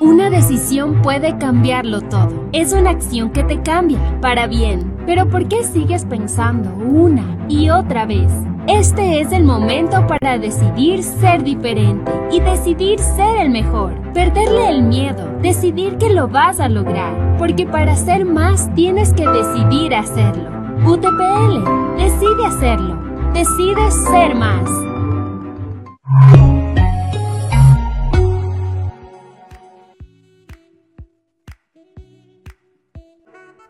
Una decisión puede cambiarlo todo. Es una acción que te cambia, para bien. Pero ¿por qué sigues pensando una y otra vez? Este es el momento para decidir ser diferente y decidir ser el mejor. Perderle el miedo, decidir que lo vas a lograr. Porque para ser más tienes que decidir hacerlo. UTPL, decide hacerlo. Decide ser más.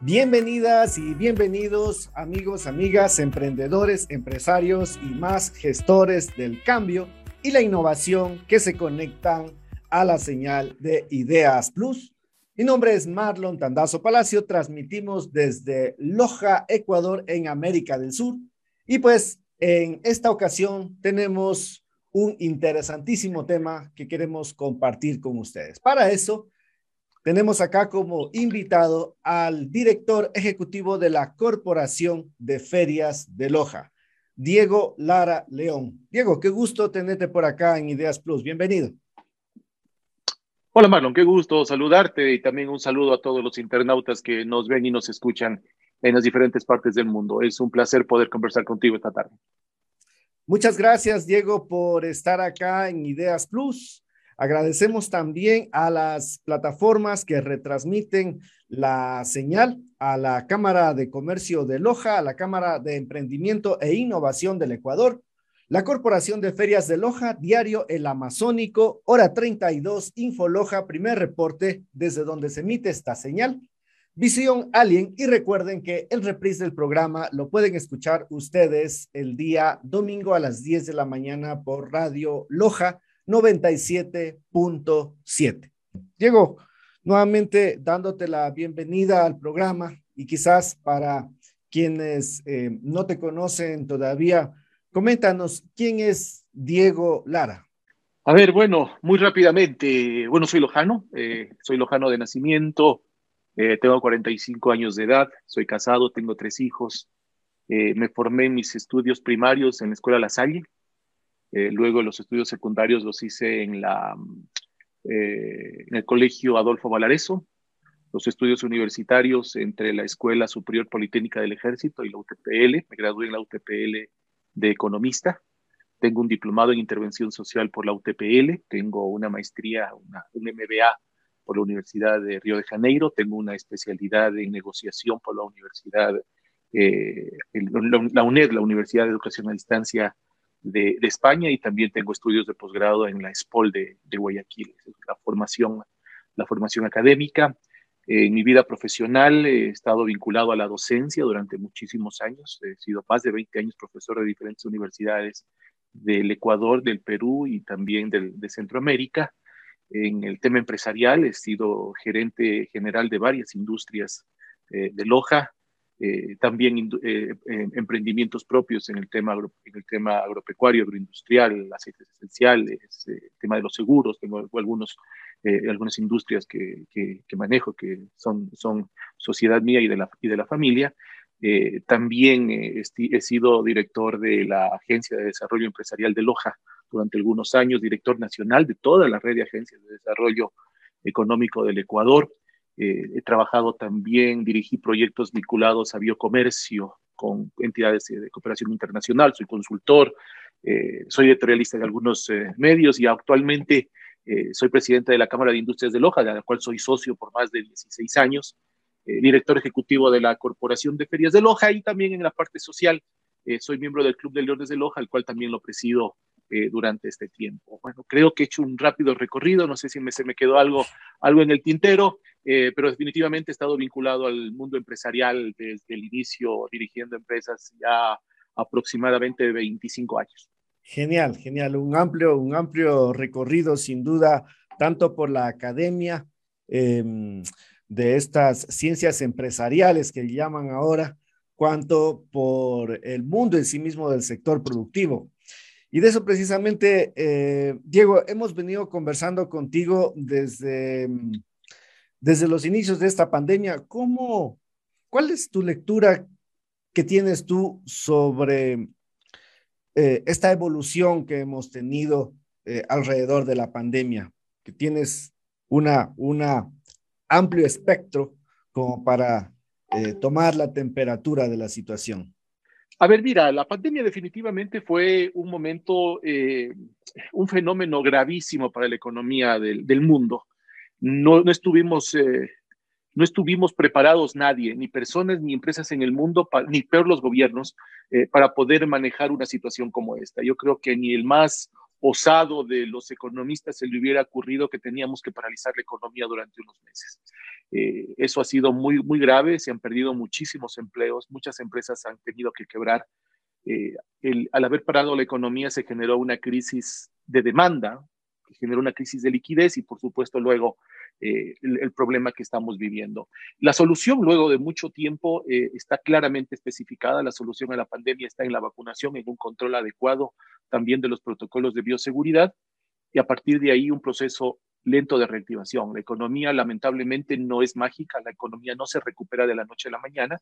Bienvenidas y bienvenidos amigos, amigas, emprendedores, empresarios y más gestores del cambio y la innovación que se conectan a la señal de Ideas Plus. Mi nombre es Marlon Tandazo Palacio, transmitimos desde Loja, Ecuador, en América del Sur. Y pues en esta ocasión tenemos un interesantísimo tema que queremos compartir con ustedes. Para eso, tenemos acá como invitado al director ejecutivo de la Corporación de Ferias de Loja, Diego Lara León. Diego, qué gusto tenerte por acá en Ideas Plus. Bienvenido. Hola Marlon, qué gusto saludarte y también un saludo a todos los internautas que nos ven y nos escuchan en las diferentes partes del mundo. Es un placer poder conversar contigo esta tarde. Muchas gracias, Diego, por estar acá en Ideas Plus. Agradecemos también a las plataformas que retransmiten la señal a la Cámara de Comercio de Loja, a la Cámara de Emprendimiento e Innovación del Ecuador, la Corporación de Ferias de Loja, Diario El Amazónico, Hora 32, Info Loja, primer reporte desde donde se emite esta señal, Visión Alien y recuerden que el reprise del programa lo pueden escuchar ustedes el día domingo a las 10 de la mañana por Radio Loja 97.7. Diego, nuevamente dándote la bienvenida al programa y quizás para quienes eh, no te conocen todavía, coméntanos quién es Diego Lara. A ver, bueno, muy rápidamente, bueno, soy lojano, eh, soy lojano de nacimiento, eh, tengo 45 años de edad, soy casado, tengo tres hijos, me formé en mis estudios primarios en la Escuela La Salle, eh, luego los estudios secundarios los hice en, la, eh, en el Colegio Adolfo Valareso. Los estudios universitarios entre la Escuela Superior Politécnica del Ejército y la UTPL. Me gradué en la UTPL de economista. Tengo un diplomado en intervención social por la UTPL. Tengo una maestría, una, un MBA por la Universidad de Río de Janeiro. Tengo una especialidad en negociación por la Universidad, eh, la UNED, la Universidad de Educación a Distancia de, España y también tengo estudios de posgrado en la SPOL de, Guayaquil, la formación, la formación académica. en mi vida profesional he estado vinculado a la docencia durante muchísimos años. He sido más de 20 años profesor de diferentes universidades del Ecuador, del Perú y también de Centroamérica. En el tema empresarial he sido gerente general de varias industrias eh, de Loja, eh, también eh, eh, emprendimientos propios en el tema, en el tema agropecuario, agroindustrial, aceites esenciales, el tema de los seguros, tengo algunos, algunas industrias que, que, manejo que son, son sociedad mía y de la, y de la familia. también he sido director de la Agencia de Desarrollo Empresarial de Loja durante algunos años, director nacional de toda la red de agencias de desarrollo económico del Ecuador. Eh, he trabajado también, dirigí proyectos vinculados a biocomercio con entidades de cooperación internacional, soy consultor, eh, soy editorialista de algunos eh, medios y actualmente soy presidente de la Cámara de Industrias de Loja, de la cual soy socio por más de 16 años, director ejecutivo de la Corporación de Ferias de Loja y también en la parte social soy miembro del Club de Leones de Loja, el cual también lo presido durante este tiempo. Bueno, creo que he hecho un rápido recorrido, no sé si me, se me quedó algo, algo en el tintero. Eh, pero definitivamente he estado vinculado al mundo empresarial desde el inicio, dirigiendo empresas ya aproximadamente 25 años. Genial, genial, un amplio, un amplio recorrido sin duda, tanto por la academia em, de estas ciencias empresariales que llaman ahora, cuanto por el mundo en sí mismo del sector productivo. Y de eso precisamente, eh, Diego, hemos venido conversando contigo desde desde los inicios de esta pandemia, ¿cómo, cuál es tu lectura que tienes tú sobre eh, esta evolución que hemos tenido eh, alrededor de la pandemia? Que tienes una, una amplio espectro como para eh, tomar la temperatura de la situación? A ver, mira, la pandemia definitivamente fue un momento, un fenómeno gravísimo para la economía del mundo. No, no estuvimos eh, no estuvimos preparados nadie, ni personas ni empresas en el mundo, ni peor los gobiernos, eh, para poder manejar una situación como esta. Yo creo que ni el más osado de los economistas se le hubiera ocurrido que teníamos que paralizar la economía durante unos meses. Eh, eso ha sido muy, muy grave, se han perdido muchísimos empleos, muchas empresas han tenido que quebrar. Al haber parado la economía se generó una crisis de demanda, que generó una crisis de liquidez y por supuesto luego eh, el, problema que estamos viviendo. La solución, luego de mucho tiempo, eh, está claramente especificada. La solución a la pandemia está en la vacunación, en un control adecuado también de los protocolos de bioseguridad y a partir de ahí un proceso lento de reactivación. La economía lamentablemente no es mágica, la economía no se recupera de la noche a la mañana,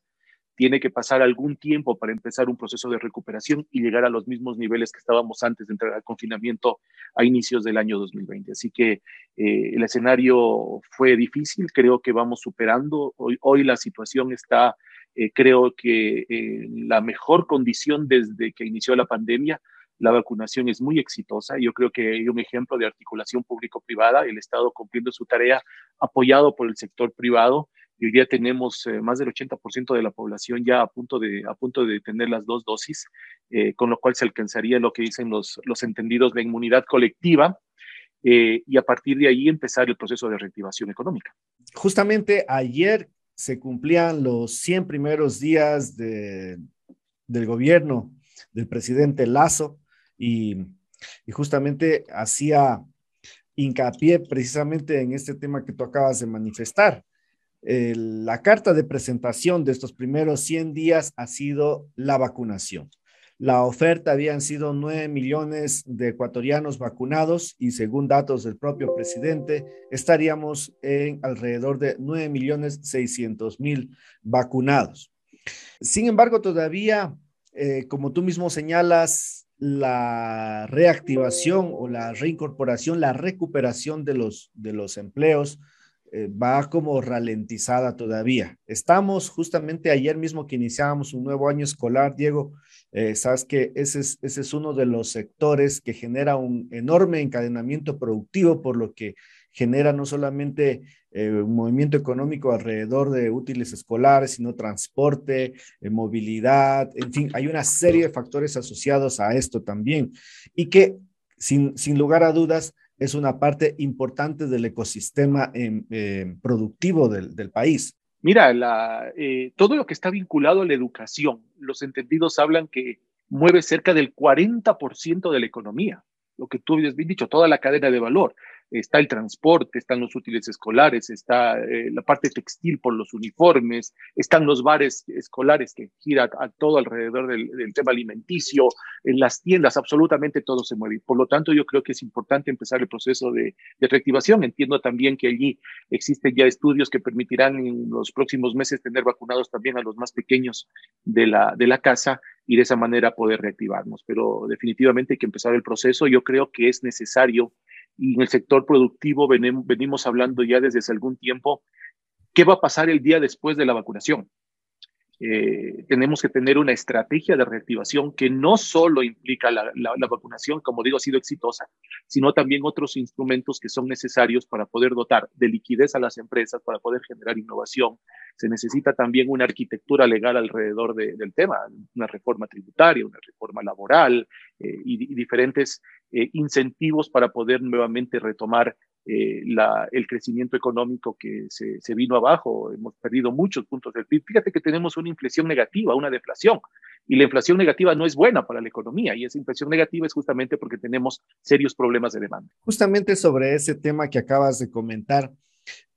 tiene que pasar algún tiempo para empezar un proceso de recuperación y llegar a los mismos niveles que estábamos antes de entrar al confinamiento a inicios del año 2020. Así que eh, el escenario fue difícil, creo que vamos superando. Hoy, hoy la situación está, eh, creo que en la mejor condición desde que inició la pandemia. La vacunación es muy exitosa. Yo creo que hay un ejemplo de articulación público-privada, el Estado cumpliendo su tarea apoyado por el sector privado y hoy día tenemos eh, más del 80% de la población ya a punto de, a punto de tener las dos dosis, eh, con lo cual se alcanzaría lo que dicen los, los entendidos de inmunidad colectiva eh, y a partir de ahí empezar el proceso de reactivación económica. Justamente ayer se cumplían los 100 primeros días de, del gobierno del presidente Lazo y, y justamente hacía hincapié precisamente en este tema que tú acabas de manifestar, la carta de presentación de estos primeros 100 días ha sido la vacunación. La oferta habían sido 9 millones de ecuatorianos vacunados y según datos del propio presidente, estaríamos en alrededor de 9 millones 600 mil vacunados. Sin embargo, todavía, eh, como tú mismo señalas, la reactivación o la reincorporación, la recuperación de los, de los empleos, eh, va como ralentizada todavía. Estamos justamente ayer mismo que iniciábamos un nuevo año escolar, Diego, eh, sabes que ese es, uno de los sectores que genera un enorme encadenamiento productivo, por lo que genera no solamente eh, un movimiento económico alrededor de útiles escolares, sino transporte, movilidad, en fin, hay una serie de factores asociados a esto también y que sin lugar a dudas es una parte importante del ecosistema em, em, productivo del, país. Mira, eh, todo lo que está vinculado a la educación, los entendidos hablan que mueve cerca del 40% de la economía, lo que tú habías dicho, toda la cadena de valor está el transporte, están los útiles escolares, está eh, la parte textil por los uniformes, están los bares escolares que gira a, todo alrededor del, tema alimenticio, en las tiendas, absolutamente todo se mueve. Por lo tanto, yo creo que es importante empezar el proceso de, reactivación. Entiendo también que allí existen ya estudios que permitirán en los próximos meses tener vacunados también a los más pequeños de la, de la casa y de esa manera poder reactivarnos. Pero definitivamente hay que empezar el proceso. Yo creo que es necesario en el sector productivo venimos hablando ya desde hace algún tiempo, ¿qué va a pasar el día después de la vacunación? Eh, tenemos que tener una estrategia de reactivación que no solo implica la, vacunación, como digo, ha sido exitosa, sino también otros instrumentos que son necesarios para poder dotar de liquidez a las empresas, para poder generar innovación. Se necesita también una arquitectura legal alrededor del tema, una reforma tributaria, una reforma laboral eh, y, diferentes eh, incentivos para poder nuevamente retomar eh, el crecimiento económico que se, se, vino abajo. Hemos perdido muchos puntos del PIB. Fíjate que tenemos una inflación negativa, una deflación. Y la inflación negativa no es buena para la economía. Y esa inflación negativa es justamente porque tenemos serios problemas de demanda. Justamente sobre ese tema que acabas de comentar,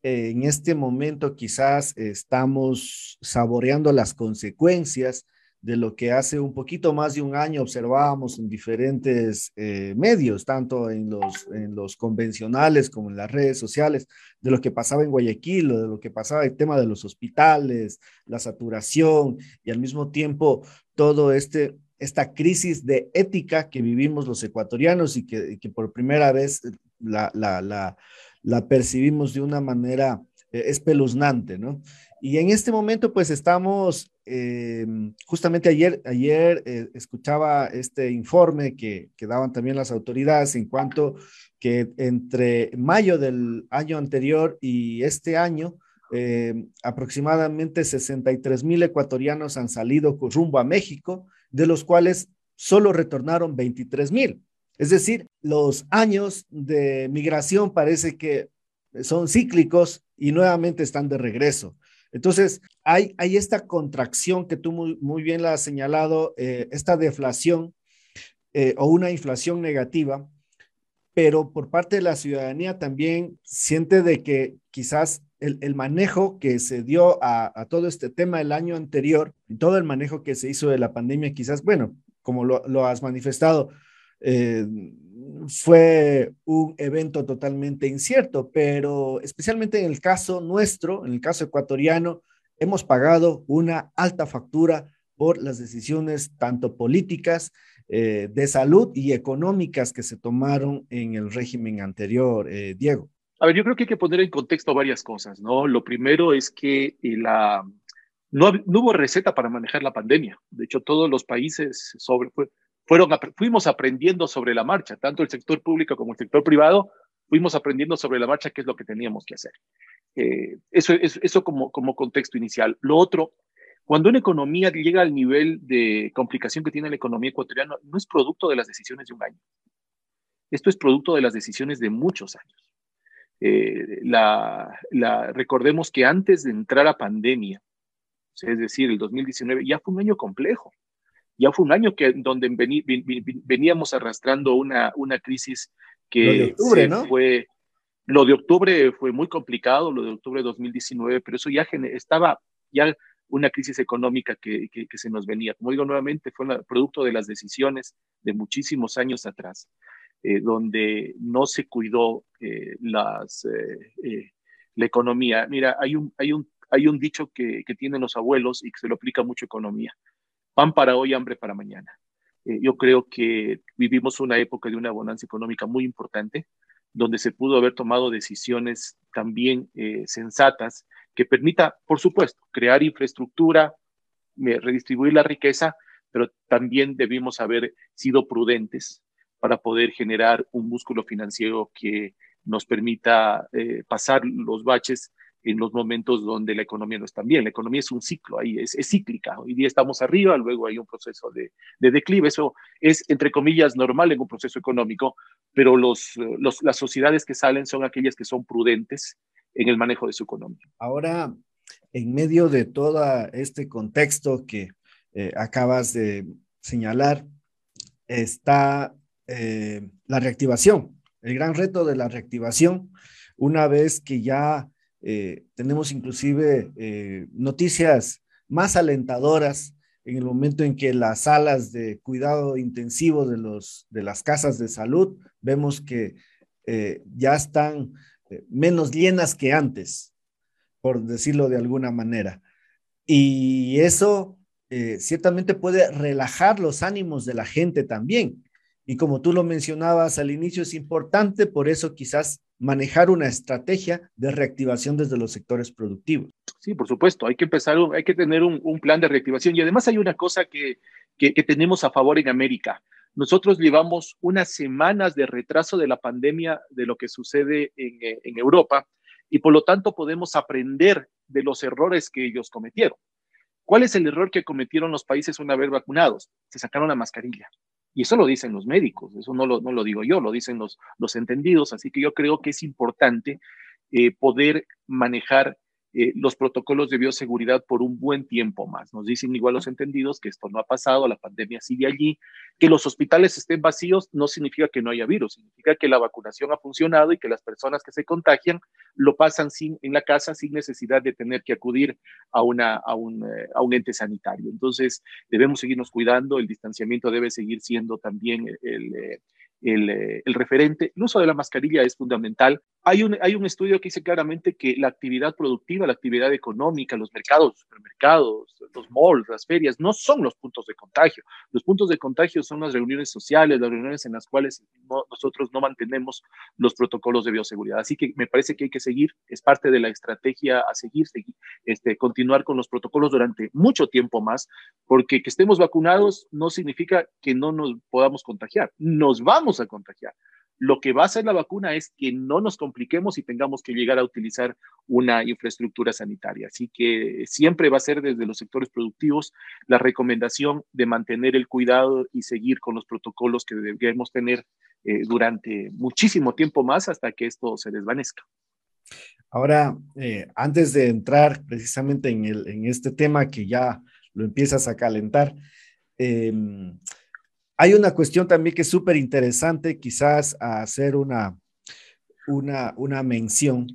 eh, en este momento quizás estamos saboreando las consecuencias de lo que hace un poquito más de un año observábamos en diferentes eh, medios, tanto en los, en los convencionales como en las redes sociales, de lo que pasaba en Guayaquil, de lo que pasaba el tema de los hospitales, la saturación y al mismo tiempo todo este esta crisis de ética que vivimos los ecuatorianos y que, que por primera vez la, la, la, la percibimos de una manera eh, espeluznante, ¿no? Y en este momento, pues estamos, eh, justamente ayer, ayer eh, escuchaba este informe que, que, daban también las autoridades en cuanto que entre mayo del año anterior y este año, aproximadamente 63 mil ecuatorianos han salido rumbo a México, de los cuales solo retornaron 23 mil. Es decir, los años de migración parece que son cíclicos y nuevamente están de regreso. Entonces, hay, hay esta contracción que tú muy, bien la has señalado, eh, esta deflación eh, o una inflación negativa, pero por parte de la ciudadanía también siente de que quizás el, manejo que se dio a, todo este tema el año anterior, todo el manejo que se hizo de la pandemia, quizás, bueno, como lo, has manifestado, eh, fue un evento totalmente incierto, pero especialmente en el caso nuestro, en el caso ecuatoriano, hemos pagado una alta factura por las decisiones tanto políticas, eh, de salud y económicas que se tomaron en el régimen anterior, eh, Diego. A ver, yo creo que hay que poner en contexto varias cosas, ¿no? Lo primero es que la, no, no hubo receta para manejar la pandemia. De hecho, todos los países sobre, fueron, fuimos aprendiendo sobre la marcha, tanto el sector público como el sector privado, fuimos aprendiendo sobre la marcha qué es lo que teníamos que hacer. Eh, eso, eso, eso como, como contexto inicial. Lo otro, cuando una economía llega al nivel de complicación que tiene la economía ecuatoriana, no es producto de las decisiones de un año. Esto es producto de las decisiones de muchos años. Eh, la, la, recordemos que antes de entrar a pandemia, es decir, el 2019, ya fue un año complejo ya fue un año que, donde veníamos arrastrando una, una crisis que fue, lo de octubre fue muy complicado, lo de octubre de 2019, pero eso ya estaba ya una crisis económica que, que, se nos venía. Como digo nuevamente, fue producto de las decisiones de muchísimos años atrás, eh, donde no se cuidó eh, las, eh, la economía. Mira, hay un, hay un, hay un dicho que, que tienen los abuelos y que se lo aplica mucho economía pan para hoy, hambre para mañana. Eh, yo creo que vivimos una época de una bonanza económica muy importante, donde se pudo haber tomado decisiones también eh, sensatas que permita, por supuesto, crear infraestructura, redistribuir la riqueza, pero también debimos haber sido prudentes para poder generar un músculo financiero que nos permita eh, pasar los baches en los momentos donde la economía no está bien. La economía es un ciclo, ahí es, cíclica. Hoy día estamos arriba, luego hay un proceso de, declive. Eso es, entre comillas, normal en un proceso económico, pero los, las sociedades que salen son aquellas que son prudentes en el manejo de su economía. Ahora, en medio de todo este contexto que eh, acabas de señalar, está eh, la reactivación, el gran reto de la reactivación, una vez que ya eh, tenemos inclusive eh, noticias más alentadoras en el momento en que las salas de cuidado intensivo de, los, de las casas de salud vemos que eh, ya están menos llenas que antes, por decirlo de alguna manera. Y eso ciertamente puede relajar los ánimos de la gente también. Y como tú lo mencionabas al inicio, es importante por eso quizás manejar una estrategia de reactivación desde los sectores productivos. Sí, por supuesto, hay que empezar, hay que tener un, plan de reactivación. Y además hay una cosa que, que, tenemos a favor en América. Nosotros llevamos unas semanas de retraso de la pandemia de lo que sucede eh, en Europa y por lo tanto podemos aprender de los errores que ellos cometieron. ¿Cuál es el error que cometieron los países una vez vacunados? Se sacaron la mascarilla. Y eso lo dicen los médicos, eso no lo, no lo digo yo, lo dicen los, los entendidos. Así que yo creo que es importante eh, poder manejar eh, los protocolos de bioseguridad por un buen tiempo más. Nos dicen igual los entendidos que esto no ha pasado, la pandemia sigue allí, que los hospitales estén vacíos no significa que no haya virus, significa que la vacunación ha funcionado y que las personas que se contagian lo pasan sin, en la casa sin necesidad de tener que acudir a, una, a, un, eh, a un ente sanitario. Entonces, debemos seguirnos cuidando, el distanciamiento debe seguir siendo también el, el, el, referente. El uso de la mascarilla es fundamental. Hay un, hay un estudio que dice claramente que la actividad productiva, la actividad económica, los mercados, los supermercados, los malls, las ferias, no son los puntos de contagio. Los puntos de contagio son las reuniones sociales, las reuniones en las cuales nosotros no mantenemos los protocolos de bioseguridad. Así que me parece que hay que seguir, es parte de la estrategia a seguir, seguir este, continuar con los protocolos durante mucho tiempo más, porque que estemos vacunados no significa que no nos podamos contagiar, nos vamos a contagiar. Lo que va a hacer la vacuna es que no nos compliquemos y tengamos que llegar a utilizar una infraestructura sanitaria. Así que siempre va a ser desde los sectores productivos la recomendación de mantener el cuidado y seguir con los protocolos que debemos tener eh, durante muchísimo tiempo más hasta que esto se desvanezca. Ahora, eh, antes de entrar precisamente en, el, en, este tema que ya lo empiezas a calentar, eh, hay una cuestión también que es súper interesante, quizás a hacer una, una, una mención,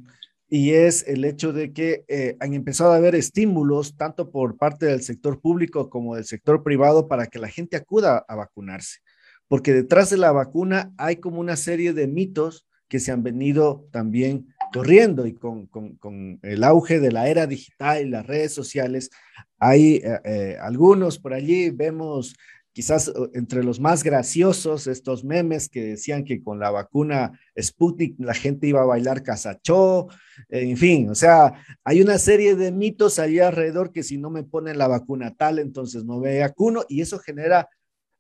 y es el hecho de que eh, han empezado a haber estímulos tanto por parte del sector público como del sector privado para que la gente acuda a vacunarse, porque detrás de la vacuna hay como una serie de mitos que se han venido también corriendo y con, con, con el auge de la era digital y las redes sociales, hay eh, eh, algunos por allí, vemos quizás entre los más graciosos, estos memes que decían que con la vacuna Sputnik la gente iba a bailar casachó, en fin, o sea, hay una serie de mitos ahí alrededor que si no me ponen la vacuna tal, entonces no me vacuno y eso genera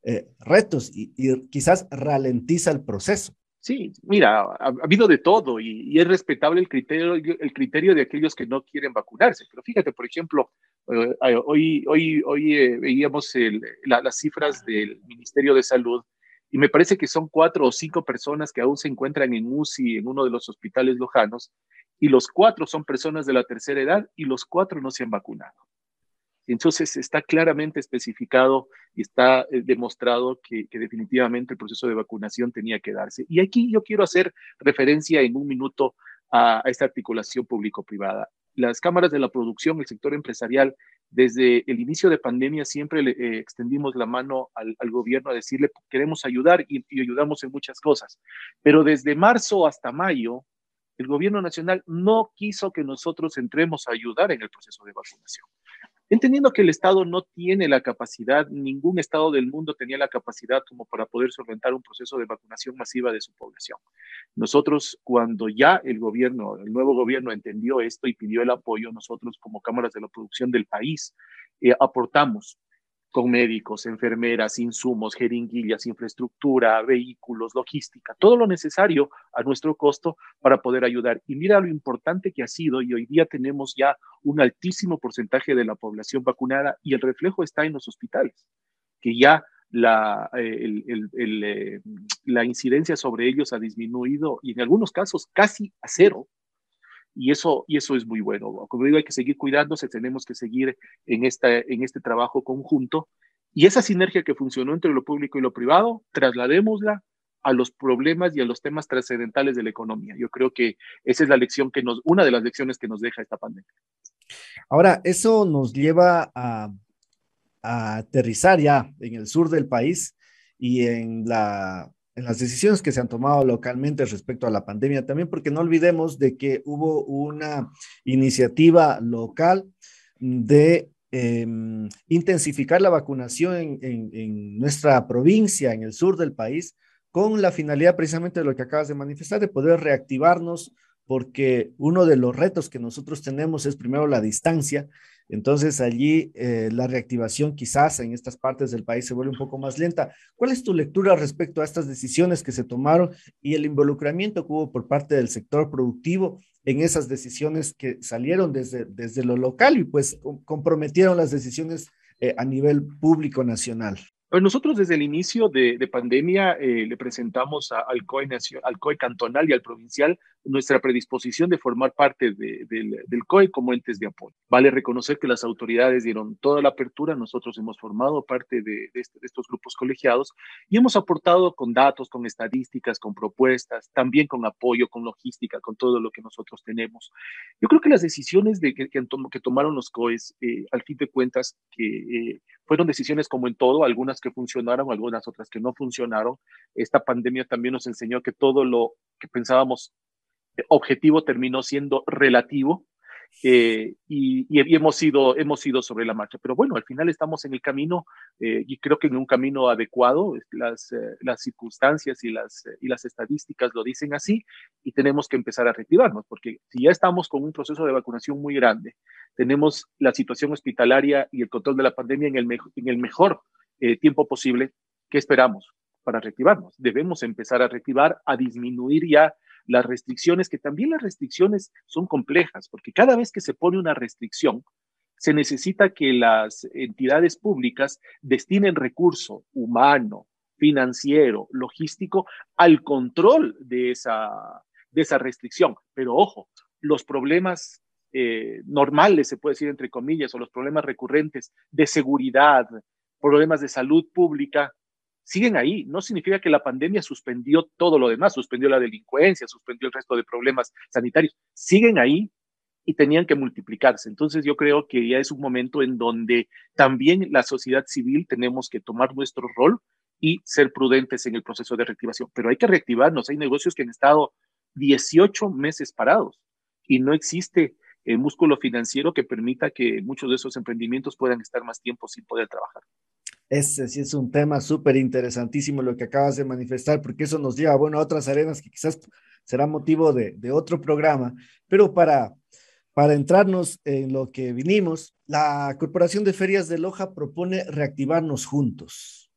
eh, retos y, quizás ralentiza el proceso. Sí, mira, ha, habido de todo y, es respetable el criterio, el criterio de aquellos que no quieren vacunarse. Pero fíjate, por ejemplo, eh, hoy, hoy, hoy eh, veíamos las cifras del Ministerio de Salud y me parece que son cuatro o cinco personas que aún se encuentran en UCI en uno de los hospitales lojanos y los cuatro son personas de la tercera edad y los cuatro no se han vacunado. Entonces está claramente especificado y está eh, demostrado que, que, definitivamente el proceso de vacunación tenía que darse. Y aquí yo quiero hacer referencia en un minuto a, esta articulación público-privada. Las cámaras de la producción, el sector empresarial, desde el inicio de pandemia siempre le eh, extendimos la mano al, gobierno a decirle queremos ayudar y, y ayudamos en muchas cosas. Pero desde marzo hasta mayo, el gobierno nacional no quiso que nosotros entremos a ayudar en el proceso de vacunación. Entendiendo que el Estado no tiene la capacidad, ningún Estado del mundo tenía la capacidad como para poder solventar un proceso de vacunación masiva de su población. Nosotros, cuando ya el gobierno, el nuevo gobierno entendió esto y pidió el apoyo, nosotros como cámaras de la producción del país eh, aportamos con médicos, enfermeras, insumos, jeringuillas, infraestructura, vehículos, logística, todo lo necesario a nuestro costo para poder ayudar. Y mira lo importante que ha sido y hoy día tenemos ya un altísimo porcentaje de la población vacunada y el reflejo está en los hospitales, que ya la, eh, eh, la incidencia sobre ellos ha disminuido y en algunos casos casi a cero y eso, y eso es muy bueno. Como digo, hay que seguir cuidándose, tenemos que seguir en, esta, en este trabajo conjunto y esa sinergia que funcionó entre lo público y lo privado, trasladémosla a los problemas y a los temas trascendentales de la economía. Yo creo que esa es la lección que nos, una de las lecciones que nos deja esta pandemia. Ahora, eso nos lleva a, a aterrizar ya en el sur del país y en la en las decisiones que se han tomado localmente respecto a la pandemia, también porque no olvidemos de que hubo una iniciativa local de em, intensificar la vacunación en, nuestra provincia, en el sur del país, con la finalidad precisamente de lo que acabas de manifestar, de poder reactivarnos, porque uno de los retos que nosotros tenemos es primero la distancia entonces allí eh, la reactivación quizás en estas partes del país se vuelve un poco más lenta. ¿Cuál es tu lectura respecto a estas decisiones que se tomaron y el involucramiento que hubo por parte del sector productivo en esas decisiones que salieron desde, desde lo local y pues comprometieron las decisiones eh, a nivel público nacional? Pues nosotros desde el inicio de, pandemia eh, le presentamos al, COE al COE cantonal y al provincial nuestra predisposición de formar parte del, COE como entes de apoyo. Vale reconocer que las autoridades dieron toda la apertura, nosotros hemos formado parte de, este, de, estos grupos colegiados y hemos aportado con datos, con estadísticas, con propuestas, también con apoyo, con logística, con todo lo que nosotros tenemos. Yo creo que las decisiones de, que, que, tomaron los COEs, eh, al fin de cuentas, que eh, fueron decisiones como en todo, algunas que funcionaron, algunas otras que no funcionaron. Esta pandemia también nos enseñó que todo lo que pensábamos objetivo terminó siendo relativo eh, y, hemos, ido, hemos ido sobre la marcha. Pero bueno, al final estamos en el camino eh, y creo que en un camino adecuado. Las, eh, las circunstancias y las, y las estadísticas lo dicen así y tenemos que empezar a reactivarnos porque si ya estamos con un proceso de vacunación muy grande, tenemos la situación hospitalaria y el control de la pandemia en el, en el mejor tiempo posible, ¿qué esperamos? Para reactivarnos. Debemos empezar a reactivar, a disminuir ya las restricciones, que también las restricciones son complejas, porque cada vez que se pone una restricción, se necesita que las entidades públicas destinen recurso humano, financiero, logístico al control de esa, de esa restricción. Pero ojo, los problemas eh, normales, se puede decir entre comillas, o los problemas recurrentes de seguridad, problemas de salud pública, siguen ahí. No significa que la pandemia suspendió todo lo demás, suspendió la delincuencia, suspendió el resto de problemas sanitarios. Siguen ahí y tenían que multiplicarse. Entonces yo creo que ya es un momento en donde también la sociedad civil tenemos que tomar nuestro rol y ser prudentes en el proceso de reactivación. Pero hay que reactivarnos. Hay negocios que han estado 18 meses parados y no existe el músculo financiero que permita que muchos de esos emprendimientos puedan estar más tiempo sin poder trabajar. Ese sí es un tema súper interesantísimo lo que acabas de manifestar, porque eso nos lleva, bueno, a otras arenas que quizás será motivo de, otro programa, pero para, para entrarnos en lo que vinimos, la Corporación de Ferias de Loja propone reactivarnos juntos.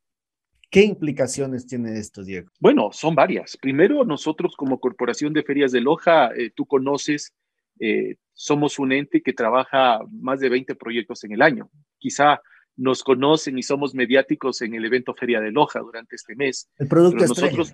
¿Qué implicaciones tiene esto, Diego? Bueno, son varias. Primero, nosotros como Corporación de Ferias de Loja, eh, tú conoces, eh, somos un ente que trabaja más de 20 proyectos en el año. Quizá nos conocen y somos mediáticos en el evento Feria de Loja durante este mes. El producto estrella.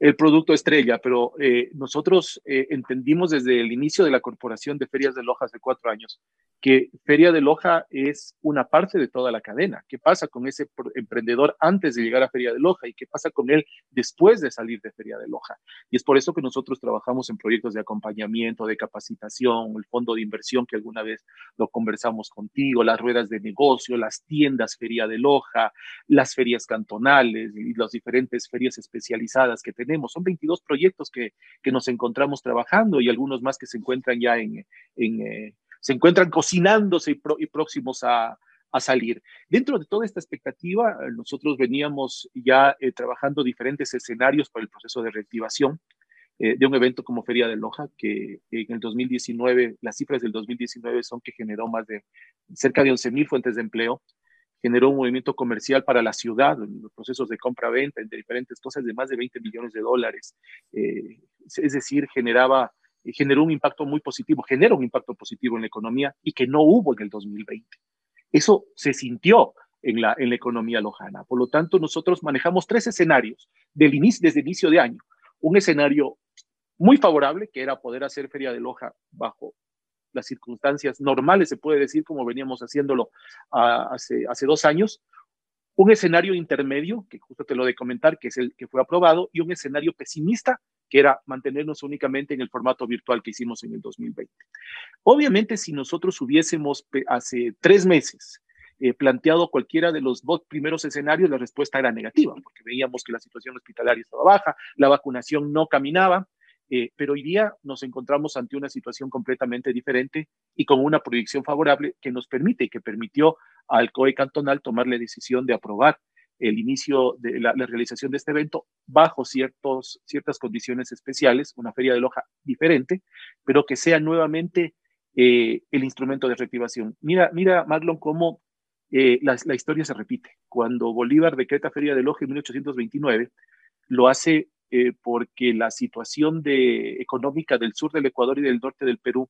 El producto estrella, pero eh, nosotros eh, entendimos desde el inicio de la Corporación de Ferias de Loja hace cuatro años que Feria de Loja es una parte de toda la cadena. ¿Qué pasa con ese emprendedor antes de llegar a Feria de Loja y qué pasa con él después de salir de Feria de Loja? Y es por eso que nosotros trabajamos en proyectos de acompañamiento, de capacitación, el fondo de inversión que alguna vez lo conversamos contigo, las ruedas de negocio, las tiendas Feria de Loja, las ferias cantonales y las diferentes ferias especializadas que tenemos. Son 22 proyectos que, que nos encontramos trabajando y algunos más que se encuentran ya en... en eh, se encuentran cocinándose y, próximos a, salir. Dentro de toda esta expectativa, nosotros veníamos ya eh, trabajando diferentes escenarios para el proceso de reactivación eh, de un evento como Feria de Loja, que en el 2019, las cifras del 2019 son que generó más de cerca de 11 mil fuentes de empleo, generó un movimiento comercial para la ciudad, los procesos de compra-venta, de diferentes cosas, de más de 20 millones de dólares. Eh, es decir, generaba generó un impacto muy positivo, genera un impacto positivo en la economía y que no hubo en el 2020. Eso se sintió en la, en la economía lojana. Por lo tanto, nosotros manejamos tres escenarios desde el inicio de año. Un escenario muy favorable, que era poder hacer Feria de Loja bajo las circunstancias normales, se puede decir, como veníamos haciéndolo ah, hace, hace dos años. Un escenario intermedio, que justo te lo de comentar, que es el que fue aprobado, y un escenario pesimista, que era mantenernos únicamente en el formato virtual que hicimos en el 2020. Obviamente, si nosotros hubiésemos hace tres meses eh, planteado cualquiera de los dos primeros escenarios, la respuesta era negativa, porque veíamos que la situación hospitalaria estaba baja, la vacunación no caminaba, eh, pero hoy día nos encontramos ante una situación completamente diferente y con una proyección favorable que nos permite y que permitió al COE cantonal tomar la decisión de aprobar el inicio de la, realización de este evento bajo ciertos, ciertas condiciones especiales, una feria de loja diferente, pero que sea nuevamente eh, el instrumento de reactivación. Mira, mira Marlon, cómo eh, la, la, historia se repite. Cuando Bolívar decreta feria de loja en 1829, lo hace eh, porque la situación de, económica del sur del Ecuador y del norte del Perú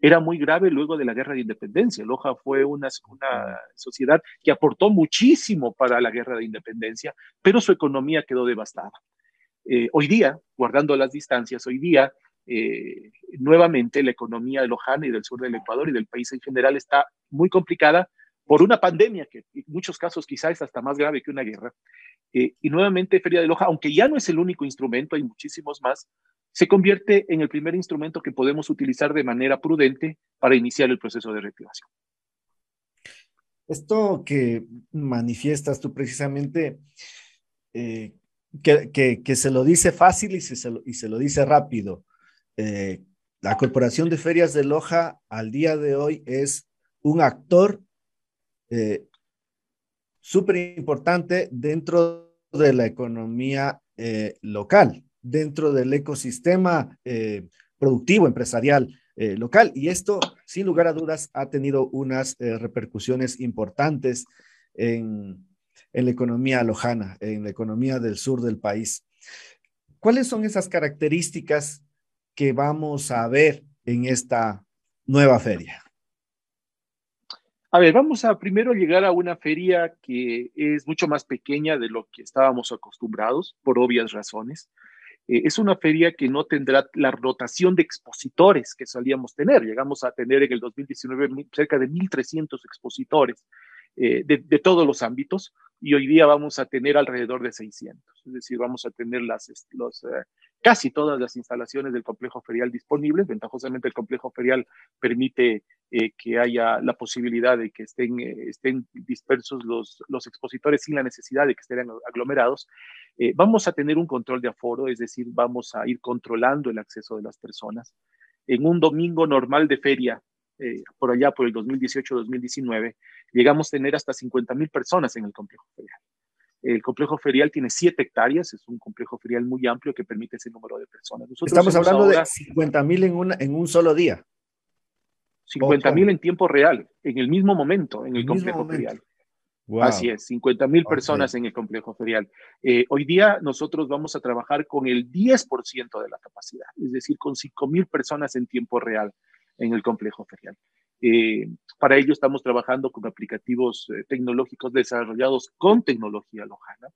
era muy grave luego de la guerra de independencia. Loja fue una, una, sociedad que aportó muchísimo para la guerra de independencia, pero su economía quedó devastada. Eh, hoy día, guardando las distancias, hoy día eh, nuevamente la economía de Lojana y del sur del Ecuador y del país en general está muy complicada por una pandemia que en muchos casos quizás es hasta más grave que una guerra. Eh, y nuevamente Feria de Loja, aunque ya no es el único instrumento, hay muchísimos más, se convierte en el primer instrumento que podemos utilizar de manera prudente para iniciar el proceso de reactivación. Esto que manifiestas tú precisamente, eh, que, que, se lo dice fácil y se, lo, y se lo dice rápido. eh, la Corporación de Ferias de Loja al día de hoy es un actor eh, súper importante dentro de la economía eh, local, dentro del ecosistema productivo, empresarial local. Y esto, sin lugar a dudas, ha tenido unas repercusiones importantes en la economía lojana, en la economía del sur del país. ¿Cuáles son esas características que vamos a ver en esta nueva feria? A ver, vamos a primero llegar a una feria que es mucho más pequeña de lo que estábamos acostumbrados, por obvias razones. Eh, es una feria que no tendrá la rotación de expositores que solíamos tener. Llegamos a tener en el 2019 cerca de 1.300 expositores eh, de, todos los ámbitos y hoy día vamos a tener alrededor de 600. Es decir, vamos a tener las, los, eh, casi todas las instalaciones del complejo ferial disponibles. Ventajosamente el complejo ferial permite eh, que haya la posibilidad de que estén, estén dispersos los, los expositores sin la necesidad de que estén aglomerados. vamos a tener un control de aforo, es decir, vamos a ir controlando el acceso de las personas. En un domingo normal de feria, eh, por allá por el 2018-2019, llegamos a tener hasta 50 mil personas en el complejo ferial. El complejo ferial tiene 7 hectáreas, es un complejo ferial muy amplio que permite ese número de personas. Estamos hablando de 50 mil en, en un solo día. 50 mil en tiempo real, en el mismo momento, en el, complejo ferial. Así es, 50 mil personas en el complejo ferial. Eh, hoy día nosotros vamos a trabajar con el 10% de la capacidad, es decir, con 5 mil personas en tiempo real en el complejo ferial. Eh, para ello estamos trabajando con aplicativos eh, tecnológicos desarrollados con tecnología lojana,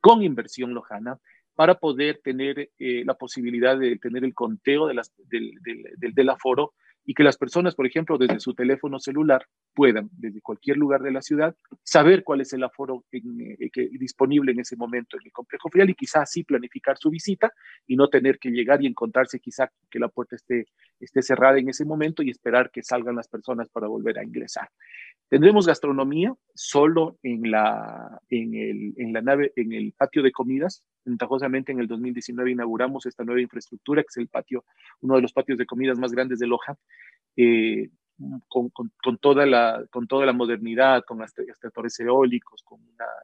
con inversión lojana, para poder tener eh, la posibilidad de tener el conteo de las, del, del, del aforo y que las personas, por ejemplo, desde su teléfono celular puedan, desde cualquier lugar de la ciudad, saber cuál es el aforo eh, disponible en ese momento en el complejo ferial y quizás así planificar su visita y no tener que llegar y encontrarse quizá que la puerta esté, esté cerrada en ese momento y esperar que salgan las personas para volver a ingresar. Tendremos gastronomía solo en la, en el, en la nave, en el patio de comidas. Ventajosamente en el 2019 inauguramos esta nueva infraestructura, que es el patio, uno de los patios de comidas más grandes de Loja. Eh, con, con, toda la, con toda la modernidad, con las extractores eólicos, con,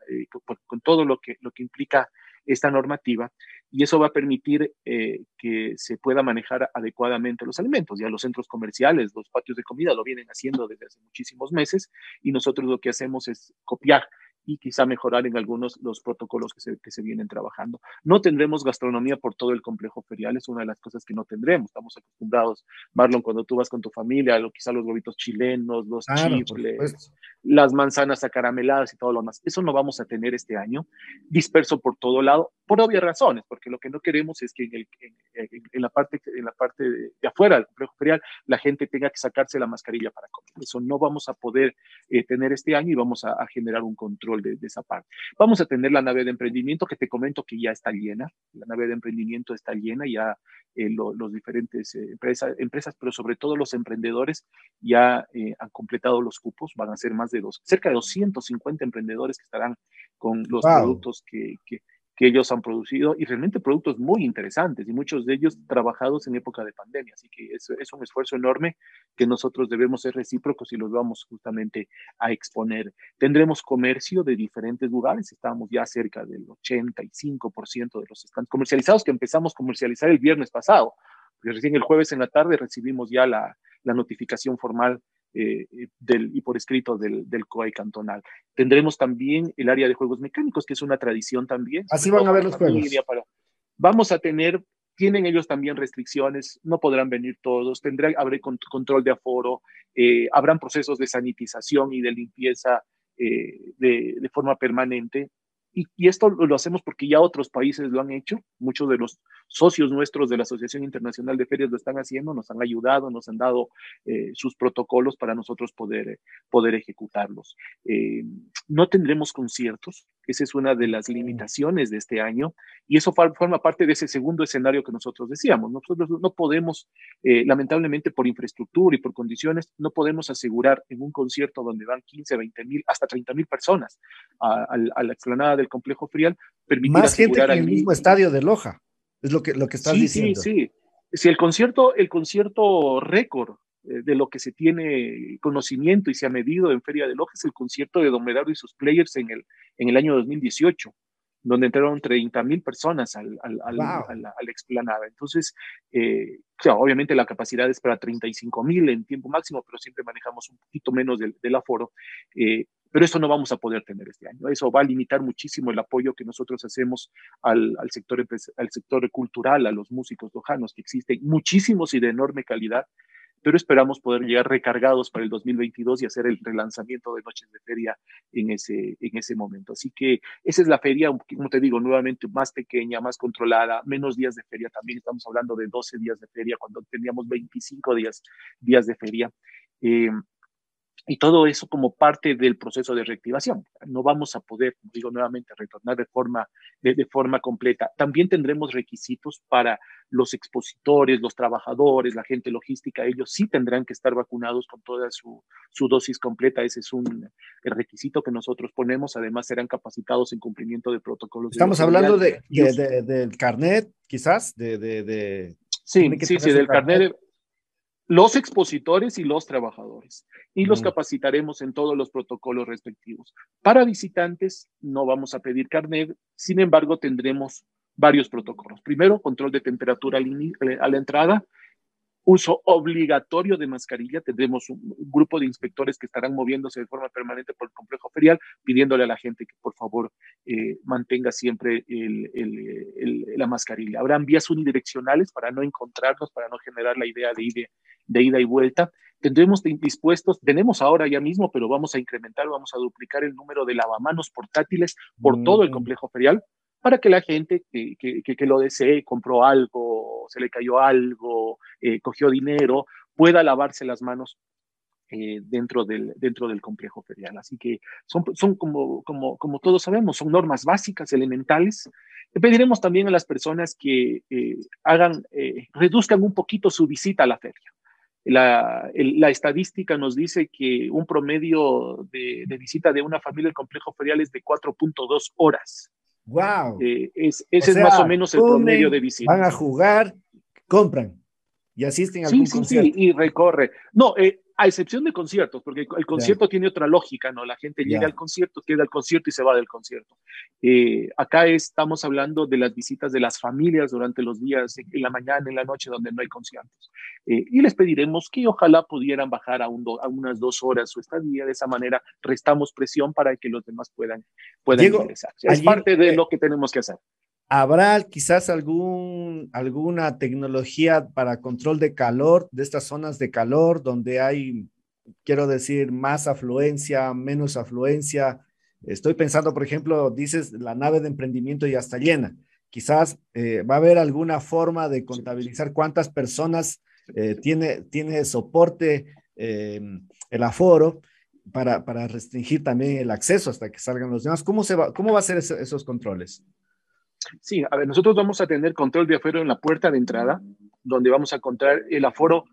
eh, con, todo lo que, lo que implica esta normativa, y eso va a permitir eh, que se pueda manejar adecuadamente los alimentos. Ya los centros comerciales, los patios de comida lo vienen haciendo desde hace muchísimos meses, y nosotros lo que hacemos es copiar y quizá mejorar en algunos los protocolos que se, que se vienen trabajando. No tendremos gastronomía por todo el complejo ferial, es una de las cosas que no tendremos. Estamos acostumbrados, Marlon, cuando tú vas con tu familia, lo, quizá los huevitos chilenos, los chifles, las manzanas acarameladas y todo lo demás. Eso no vamos a tener este año, disperso por todo lado, por obvias razones, porque lo que no queremos es que en, el, en, la parte, en la parte de, afuera del complejo ferial la gente tenga que sacarse la mascarilla para comer. Eso no vamos a poder eh, tener este año y vamos a generar un control de, esa parte. Vamos a tener la nave de emprendimiento que te comento que ya está llena. La nave de emprendimiento está llena, ya eh, los diferentes eh, empresas, pero sobre todo los emprendedores ya eh, han completado los cupos. Van a ser más de dos, cerca de 250 emprendedores que estarán con los productos que, que que ellos han producido y realmente productos muy interesantes y muchos de ellos trabajados en época de pandemia. Así que es, es un esfuerzo enorme que nosotros debemos ser recíprocos y los vamos justamente a exponer. Tendremos comercio de diferentes lugares, estamos ya cerca del 85% de los stands comercializados que empezamos a comercializar el viernes pasado. Recién el jueves en la tarde recibimos ya la notificación formal eh, del, y por escrito del, del COE cantonal. Tendremos también el área de juegos mecánicos, que es una tradición también. Así van a ver los juegos. vamos a tener, tienen ellos también restricciones, no podrán venir todos, tendrá, habrá control de aforo, eh, habrán procesos de sanitización y de limpieza eh, de, de forma permanente. Y, esto lo hacemos porque ya otros países lo han hecho, muchos de los socios nuestros de la Asociación Internacional de Ferias lo están haciendo, nos han ayudado, nos han dado eh, sus protocolos para nosotros poder, poder ejecutarlos. Eh, no tendremos conciertos, esa es una de las limitaciones de este año y eso forma parte de ese segundo escenario que nosotros decíamos. Nosotros no podemos, eh, lamentablemente por infraestructura y por condiciones, no podemos asegurar en un concierto donde van 15, 20 mil, hasta 30 mil personas a, a, la explanada del complejo frial, permitir Más gente que en el mismo estadio de Loja. Es lo que, lo que estás diciendo. Sí, sí. si el concierto, el concierto récord eh, de lo que se tiene conocimiento y se ha medido en Feria de Loja es el concierto de Don Medardo y sus players en el, en el año 2018 donde entraron 30 mil personas al, al, al, a, la, explanada. Entonces, eh, obviamente la capacidad es para 35 mil en tiempo máximo, pero siempre manejamos un poquito menos del, del aforo. Eh, pero eso no vamos a poder tener este año. Eso va a limitar muchísimo el apoyo que nosotros hacemos al, al sector, al sector cultural, a los músicos lojanos, que existen muchísimos y de enorme calidad, pero esperamos poder llegar recargados para el 2022 y hacer el relanzamiento de Noches de Feria en ese, en ese momento. Así que esa es la feria, como te digo, nuevamente más pequeña, más controlada, menos días de feria también, estamos hablando de 12 días de feria cuando teníamos 25 días, días de feria. Eh, y todo eso como parte del proceso de reactivación. No vamos a poder, digo nuevamente, retornar de forma, de, forma completa. También tendremos requisitos para los expositores, los trabajadores, la gente logística. Ellos sí tendrán que estar vacunados con toda su, su dosis completa. Ese es un requisito que nosotros ponemos. Además, serán capacitados en cumplimiento de protocolos. Estamos hablando de, del carnet, quizás, de... de, sí, sí, sí, del carnet los expositores y los trabajadores. Y los capacitaremos en todos los protocolos respectivos. Para visitantes no vamos a pedir carnet, sin embargo tendremos varios protocolos. Primero, control de temperatura eh, a la entrada, uso obligatorio de mascarilla. Tendremos un, grupo de inspectores que estarán moviéndose de forma permanente por el complejo ferial, pidiéndole a la gente que por favor eh, mantenga siempre la mascarilla. Habrán vías unidireccionales para no encontrarnos, para no generar la idea de ir de ida y vuelta. Tendremos dispuestos, tenemos ahora ya mismo, pero vamos a incrementar, vamos a duplicar el número de lavamanos portátiles por todo el mm. complejo ferial para que la gente que, que, que, lo desee, compró algo, se le cayó algo, eh, cogió dinero, pueda lavarse las manos eh, dentro, del, dentro del complejo ferial. Así que son, son como, como, como todos sabemos, son normas básicas, elementales. Le pediremos también a las personas que eh, hagan, reduzcan un poquito su visita a la feria. La, estadística nos dice que un promedio de, visita de una familia al complejo ferial es de 4.2 horas. ¡Wow! Eh, ese es más o menos el promedio de visita. Van a jugar, compran y asisten a algún sí, sí, Sí, y recorre. No, eh, a excepción de conciertos, porque el concierto tiene otra lógica, ¿no? La gente llega al concierto, queda al concierto y se va del concierto. Eh, acá estamos hablando de las visitas de las familias durante los días, en la mañana, en la noche, donde no hay conciertos. Eh, y les pediremos que ojalá pudieran bajar a, unas dos horas su estadía, de esa manera restamos presión para que los demás puedan, puedan ingresar. Es parte de lo que tenemos que hacer. ¿Habrá quizás algún, alguna tecnología para control de calor de estas zonas de calor donde hay, quiero decir, más afluencia, menos afluencia? Estoy pensando, por ejemplo, dices, la nave de emprendimiento ya está llena. Quizás eh, va a haber alguna forma de contabilizar cuántas personas eh, tiene, soporte eh, el aforo para, para, restringir también el acceso hasta que salgan los demás. ¿Cómo, se va, cómo va a ser esos controles? Sí, a ver, nosotros vamos a tener control de aforo en la puerta de entrada, donde vamos a encontrar el aforo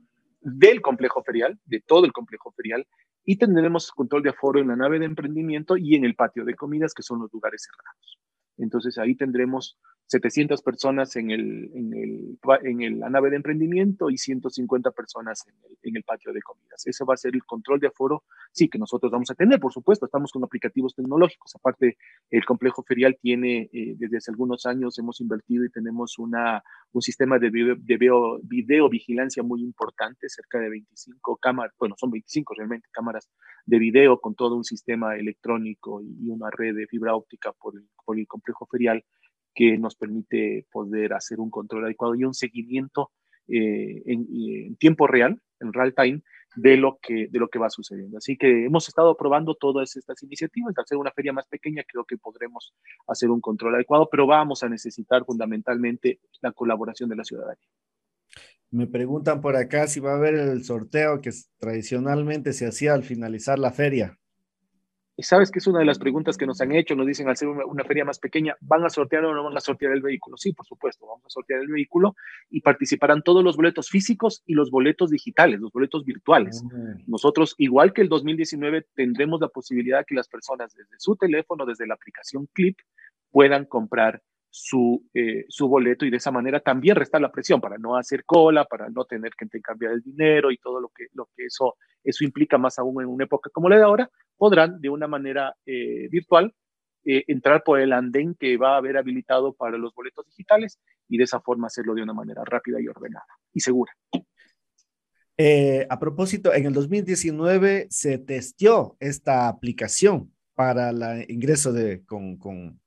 del complejo ferial, de todo el complejo ferial, y tendremos control de aforo en la nave de emprendimiento y en el patio de comidas, que son los lugares cerrados. Entonces ahí tendremos 700 personas en, el, en, el, en la nave de emprendimiento y 150 personas en el, en el, patio de comidas. Eso va a ser el control de aforo, sí, que nosotros vamos a tener, por supuesto, estamos con aplicativos tecnológicos. Aparte, el complejo ferial tiene, eh, desde hace algunos años hemos invertido y tenemos una, un sistema de, video, de video, video, vigilancia muy importante, cerca de 25 cámaras, bueno, son 25 realmente cámaras de video con todo un sistema electrónico y una red de fibra óptica por el, por el complejo ferial que nos permite poder hacer un control adecuado y un seguimiento eh, en, tiempo real, en real time, de lo, que, de lo que va sucediendo. Así que hemos estado probando todas estas iniciativas. Al hacer una feria más pequeña, creo que podremos hacer un control adecuado, pero vamos a necesitar fundamentalmente la colaboración de la ciudadanía. Me preguntan por acá si va a haber el sorteo que tradicionalmente se hacía al finalizar la feria. Y sabes que es una de las preguntas que nos han hecho, nos dicen al ser una, feria más pequeña, ¿van a sortear o no van a sortear el vehículo? Sí, por supuesto, vamos a sortear el vehículo y participarán todos los boletos físicos y los boletos digitales, los boletos virtuales. Nosotros, igual que el 2019, tendremos la posibilidad que las personas desde su teléfono, desde la aplicación Clip, puedan comprar su, eh, su boleto y de esa manera también restar la presión para no hacer cola, para no tener que cambiar el dinero y todo lo que, lo que eso, eso implica más aún en una época como la de ahora, podrán de una manera eh, virtual eh, entrar por el andén que va a haber habilitado para los boletos digitales y de esa forma hacerlo de una manera rápida y ordenada y segura. a propósito, en el 2019 se testió esta aplicación para el ingreso de, con, con,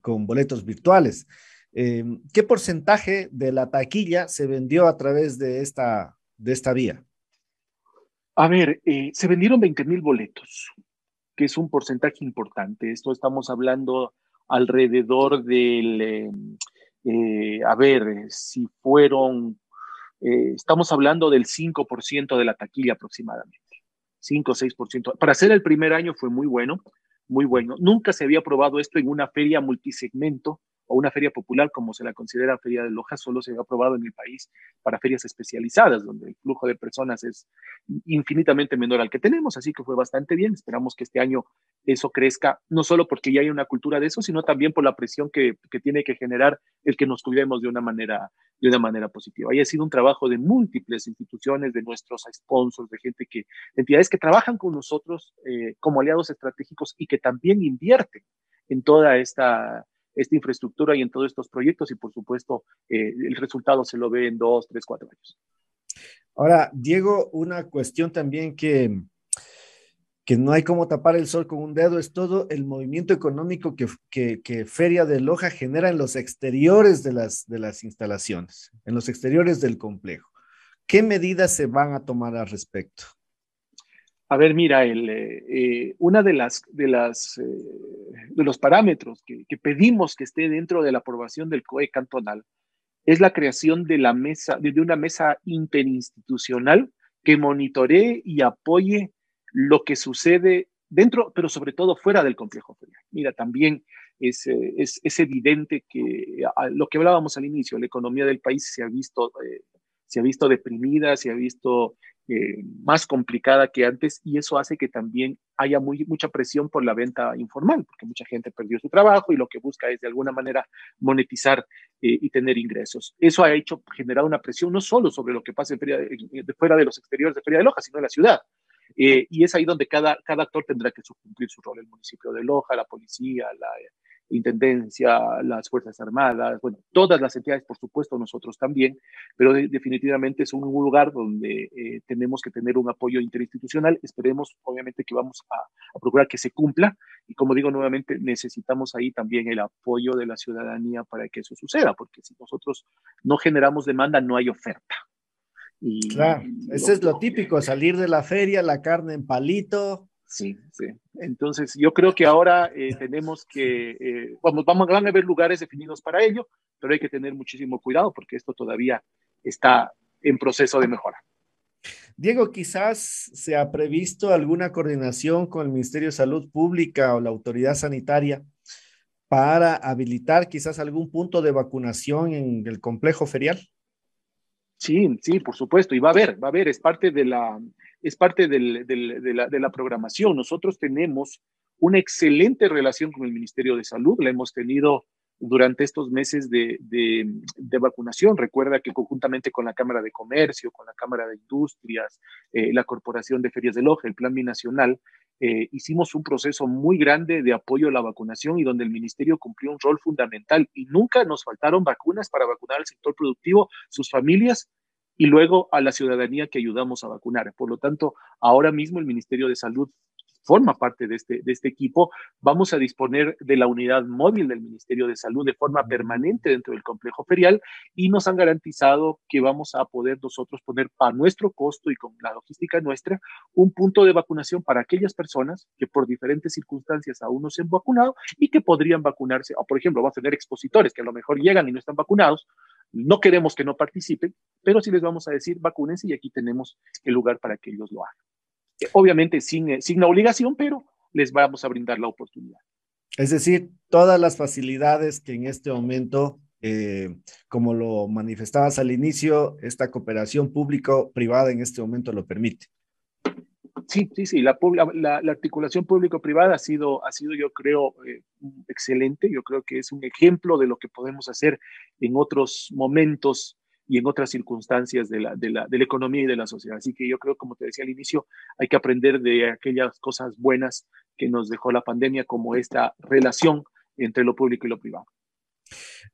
con boletos virtuales. Eh, ¿Qué porcentaje de la taquilla se vendió a través de esta, de esta vía? A ver, eh, se vendieron 20 mil boletos, que es un porcentaje importante. Esto estamos hablando alrededor del, eh, a ver, si fueron, estamos hablando del 5% de la taquilla aproximadamente. 5 o 6%. Para ser el primer año fue muy bueno muy bueno. Nunca se había probado esto en una feria multisegmento o una feria popular como se la considera Feria de Loja, solo se ha aprobado en el país para ferias especializadas, donde el flujo de personas es infinitamente menor al que tenemos, así que fue bastante bien. Esperamos que este año eso crezca, no solo porque ya hay una cultura de eso, sino también por la presión que, tiene que generar el que nos cuidemos de una manera de una manera positiva. Y ha sido un trabajo de múltiples instituciones, de nuestros sponsors, de gente que, entidades que trabajan con nosotros eh, como aliados estratégicos y que también invierten en toda esta, esta infraestructura y en todos estos proyectos y por supuesto eh, el resultado se lo ve en dos, tres, cuatro años. Ahora, Diego, una cuestión también que, que no hay como tapar el sol con un dedo, es todo el movimiento económico que, que, que, Feria de Loja genera en los exteriores de las, de las instalaciones, en los exteriores del complejo. ¿Qué medidas se van a tomar al respecto? A ver, mira, el, eh, eh, una de las, de las eh, de los parámetros que, pedimos que esté dentro de la aprobación del COE cantonal es la creación de la mesa, de una mesa interinstitucional que monitoree y apoye lo que sucede dentro, pero sobre todo fuera del complejo ferial. Mira, también es, es, evidente que lo que hablábamos al inicio, la economía del país se ha visto, se ha visto deprimida, se ha visto eh, más complicada que antes y eso hace que también haya mucha presión por la venta informal, porque mucha gente perdió su trabajo y lo que busca es de alguna manera monetizar eh, y tener ingresos. Eso ha hecho, generado una presión no solo sobre lo que pasa fuera de los exteriores de Feria de Loja, sino en la ciudad. Eh, y es ahí donde cada, cada actor tendrá que cumplir su rol, el municipio de Loja, la policía, la, Intendencia, las Fuerzas Armadas, bueno, todas las entidades, por supuesto, nosotros también, pero definitivamente es un lugar donde eh, tenemos que tener un apoyo interinstitucional. Esperemos, obviamente, que vamos a, a, procurar que se cumpla y, como digo nuevamente, necesitamos ahí también el apoyo de la ciudadanía para que eso suceda, porque si nosotros no generamos demanda, no hay oferta. Y, claro, ese es lo típico, salir de la feria, la carne en palito, Sí, sí. Entonces, yo creo que ahora eh, tenemos que, eh, vamos, vamos, van a haber lugares definidos para ello, pero hay que tener muchísimo cuidado porque esto todavía está en proceso de mejora. Diego, quizás se ha previsto alguna coordinación con el Ministerio de Salud Pública o la autoridad sanitaria para habilitar quizás algún punto de vacunación en el complejo ferial. Sí, sí, por supuesto, y va a haber, va a haber, es parte de la, es parte del, del, de, la, de, la, programación. Nosotros tenemos una excelente relación con el Ministerio de Salud, la hemos tenido durante estos meses de, de vacunación. Recuerda que conjuntamente con la Cámara de Comercio, con la Cámara de Industrias, eh, la Corporación de Ferias de Loja, el Plan Binacional, eh, hicimos un proceso muy grande de apoyo a la vacunación y donde el ministerio cumplió un rol fundamental y nunca nos faltaron vacunas para vacunar al sector productivo, sus familias y luego a la ciudadanía que ayudamos a vacunar. Por lo tanto, ahora mismo el Ministerio de Salud forma parte de este, de este equipo. Vamos a disponer de la unidad móvil del Ministerio de Salud de forma permanente dentro del complejo ferial y nos han garantizado que vamos a poder nosotros poner a nuestro costo y con la logística nuestra un punto de vacunación para aquellas personas que por diferentes circunstancias aún no se han vacunado y que podrían vacunarse. O, por ejemplo, vamos a tener expositores que a lo mejor llegan y no están vacunados. No queremos que no participen, pero sí les vamos a decir vacúnense y aquí tenemos el lugar para que ellos lo hagan obviamente sin, eh, sin la obligación, pero les vamos a brindar la oportunidad. Es decir, todas las facilidades que en este momento, eh, como lo manifestabas al inicio, esta cooperación público-privada en este momento lo permite. Sí, sí, sí, la, la, la articulación público-privada ha sido, ha sido, yo creo, eh, excelente. Yo creo que es un ejemplo de lo que podemos hacer en otros momentos y en otras circunstancias de la, de, la, de economía y de la sociedad. Así que yo creo, como te decía al inicio, hay que aprender de aquellas cosas buenas que nos dejó la pandemia, como esta relación entre lo público y lo privado.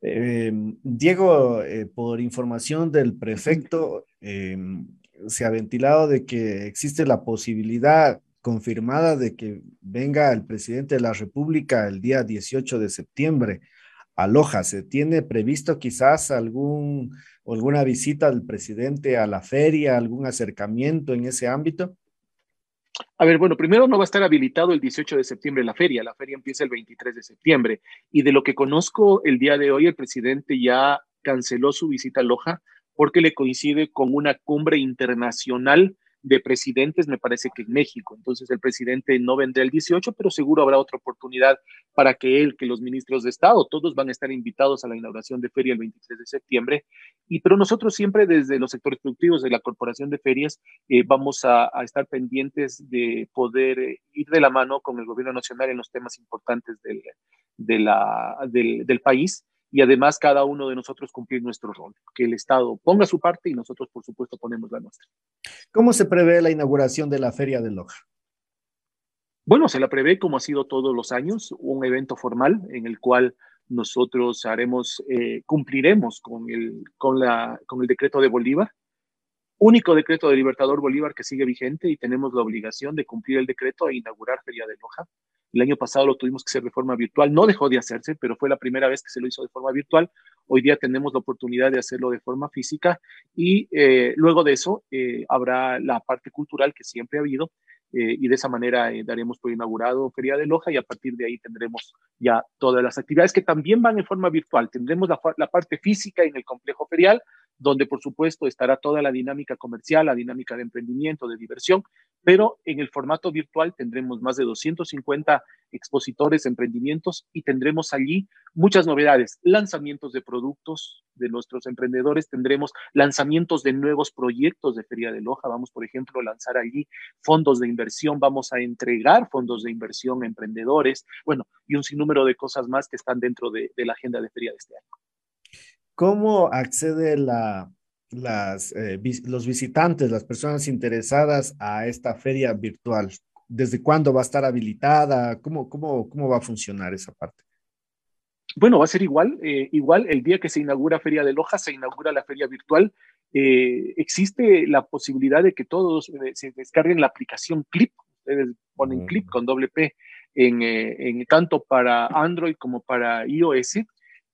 Eh, Diego, eh, por información del prefecto, eh, se ha ventilado de que existe la posibilidad confirmada de que venga el presidente de la República el día 18 de septiembre a Loja. ¿Se tiene previsto quizás algún, alguna visita del presidente a la feria, algún acercamiento en ese ámbito? A ver, bueno, primero no va a estar habilitado el 18 de septiembre la feria, la feria empieza el 23 de septiembre y de lo que conozco el día de hoy el presidente ya canceló su visita a Loja porque le coincide con una cumbre internacional de presidentes, me parece que en México. Entonces el presidente no vendrá el 18, pero seguro habrá otra oportunidad para que él, que los ministros de Estado, todos van a estar invitados a la inauguración de feria el 23 de septiembre. Y pero nosotros siempre desde los sectores productivos de la Corporación de Ferias eh, vamos a, estar pendientes de poder eh, ir de la mano con el gobierno nacional en los temas importantes del, del país y además cada uno de nosotros cumplir nuestro rol, que el Estado ponga su parte y nosotros, por supuesto, ponemos la nuestra. ¿Cómo se prevé la inauguración de la Feria de Loja? Bueno, se la prevé como ha sido todos los años, un evento formal en el cual nosotros haremos, eh, cumpliremos con el, con, la, con el decreto de Bolívar, único decreto de Libertador Bolívar que sigue vigente y tenemos la obligación de cumplir el decreto e inaugurar Feria de Loja. El año pasado lo tuvimos que hacer de forma virtual, no dejó de hacerse, pero fue la primera vez que se lo hizo de forma virtual. Hoy día tenemos la oportunidad de hacerlo de forma física y eh, luego de eso eh, habrá la parte cultural que siempre ha habido eh, y de esa manera daremos por inaugurado Feria de Loja y a partir de ahí tendremos ya todas las actividades que también van en forma virtual. Tendremos la, la parte física en el complejo ferial, donde por supuesto estará toda la dinámica comercial, la dinámica de emprendimiento, de diversión, pero en el formato virtual tendremos más de 250 expositores, emprendimientos y tendremos allí muchas novedades, lanzamientos de productos de nuestros emprendedores, tendremos lanzamientos de nuevos proyectos de Feria de Loja, vamos por ejemplo a lanzar allí fondos de inversión, vamos a entregar fondos de inversión a emprendedores, bueno, y un sinnúmero de cosas más que están dentro de, de la agenda de Feria de este año. ¿Cómo accede la, las, eh, los visitantes, las personas interesadas a esta feria virtual? ¿Desde cuándo va a estar habilitada? ¿Cómo, cómo, cómo va a funcionar esa parte? Bueno, va a ser igual, eh, igual el día que se inaugura Feria de Loja, se inaugura la feria virtual. Eh, existe la posibilidad de que todos se descarguen la aplicación Clip. Ustedes ponen Clip con doble P en, en, tanto para Android como para iOS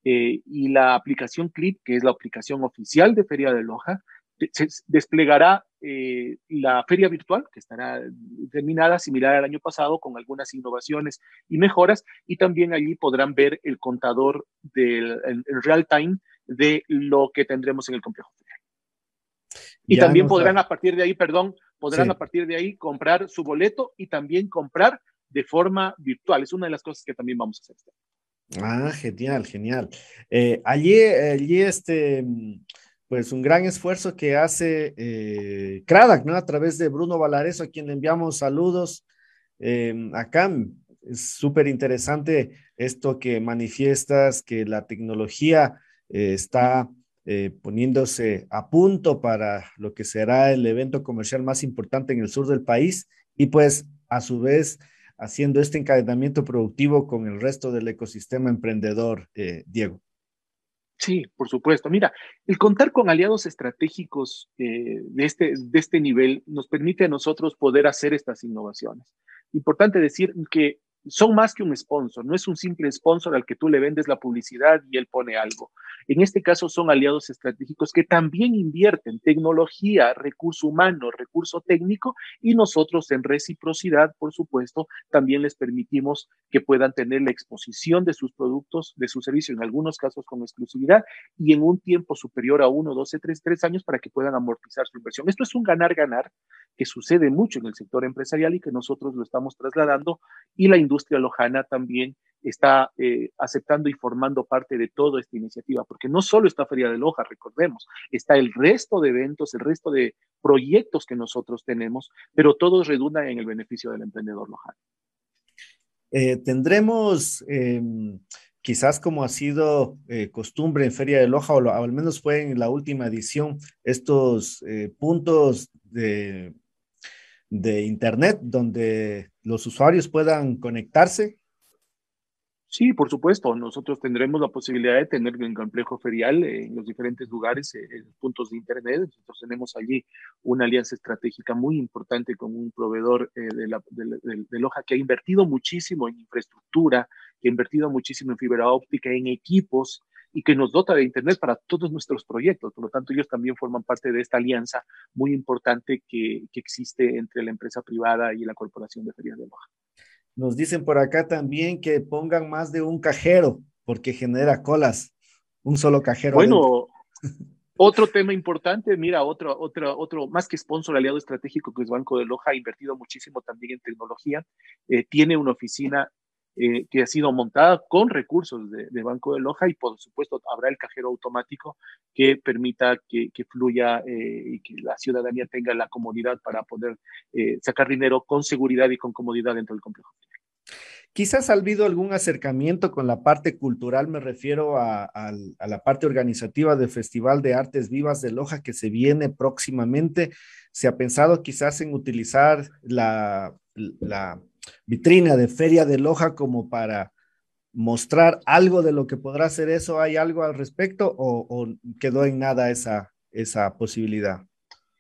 eh, y la aplicación Clip, que es la aplicación oficial de Feria de Loja, se desplegará eh, la feria virtual, que estará terminada similar al año pasado, con algunas innovaciones y mejoras, y también allí podrán ver el contador del real time de lo que tendremos en el complejo. Y también podrán a partir de ahí, perdón, podrán a partir de ahí comprar su boleto y también comprar de forma virtual. Es una de las cosas que también vamos a hacer. Ah, genial, genial. Eh, allí, allí este, pues un gran esfuerzo que hace eh, ¿no? A través de Bruno Valareso, a quien enviamos saludos. Eh, acá es súper interesante esto que manifiestas, que la tecnología eh, está poniéndose a punto para lo que será el evento comercial más importante en el sur del país y pues a su vez haciendo este encadenamiento productivo con el resto del ecosistema emprendedor, eh, Diego. Sí, por supuesto. Mira, el contar con aliados estratégicos eh, de, este, de este nivel nos permite a nosotros poder hacer estas innovaciones. Importante decir que son más que un sponsor, no es un simple sponsor al que tú le vendes la publicidad y él pone algo. En este caso son aliados estratégicos que también invierten tecnología, recurso humano, recurso técnico y nosotros en reciprocidad, por supuesto, también les permitimos que puedan tener la exposición de sus productos, de su servicio, en algunos casos con exclusividad y en un tiempo superior a uno, 12, tres, tres años para que puedan amortizar su inversión. Esto es un ganar-ganar que sucede mucho en el sector empresarial y que nosotros lo estamos trasladando y la industria lojana también está eh, aceptando y formando parte de toda esta iniciativa, porque no solo está Feria de Loja, recordemos, está el resto de eventos, el resto de proyectos que nosotros tenemos, pero todos redundan en el beneficio del emprendedor lojano. Eh, tendremos, em, quizás como ha sido eh, costumbre en Feria de Loja, o, al menos fue en la última edición, estos puntos de, de Internet donde los usuarios puedan conectarse Sí, por supuesto. Nosotros tendremos la posibilidad de tener un complejo ferial en los diferentes lugares, eh, en puntos de Internet. Nosotros tenemos allí una alianza estratégica muy importante con un proveedor eh, de, la, de, Loja que ha invertido muchísimo en infraestructura, que ha invertido muchísimo en fibra óptica, en equipos y que nos dota de Internet para todos nuestros proyectos. Por lo tanto, ellos también forman parte de esta alianza muy importante que, que existe entre la empresa privada y la Corporación de Ferias de Loja. Nos dicen por acá también que pongan más de un cajero porque genera colas. Un solo cajero. Bueno, otro tema importante, mira, otro, otro, otro, más que sponsor aliado estratégico que es Banco de Loja, ha invertido muchísimo también en tecnología. Eh, tiene una oficina eh, que ha sido montada con recursos de, Banco de Loja y por supuesto habrá el cajero automático que permita que, fluya eh, y que la ciudadanía tenga la comodidad para poder sacar dinero con seguridad y con comodidad dentro del complejo. Quizás ha habido algún acercamiento con la parte cultural, me refiero a, la parte organizativa del Festival de Artes Vivas de Loja que se viene próximamente. ¿Se ha pensado quizás en utilizar la, vitrina de Feria de Loja como para mostrar algo de lo que podrá ser eso? ¿Hay algo al respecto o, quedó en nada esa, esa posibilidad?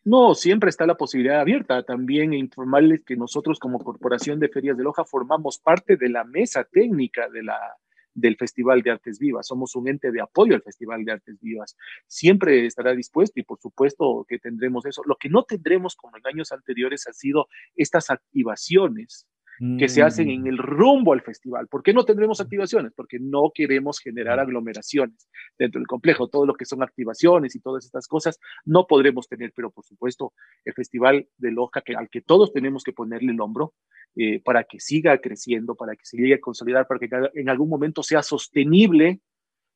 No, siempre está la posibilidad abierta. También informarles que nosotros como Corporación de Ferias de Loja formamos parte de la mesa técnica de la, del Festival de Artes Vivas. Somos un ente de apoyo al Festival de Artes Vivas. Siempre estará dispuesto y por supuesto que tendremos eso. Lo que no tendremos como en años anteriores ha sido estas activaciones que se hacen en mm. el rumbo al festival. ¿Por qué no tendremos activaciones? Porque no queremos generar mm. aglomeraciones dentro del complejo. Todo lo que son activaciones y todas estas cosas no podremos tener, pero por supuesto el Festival de Loja, que, al que todos tenemos que ponerle el hombro eh, para que siga creciendo, para que se llegue a consolidar, para que en algún momento sea sostenible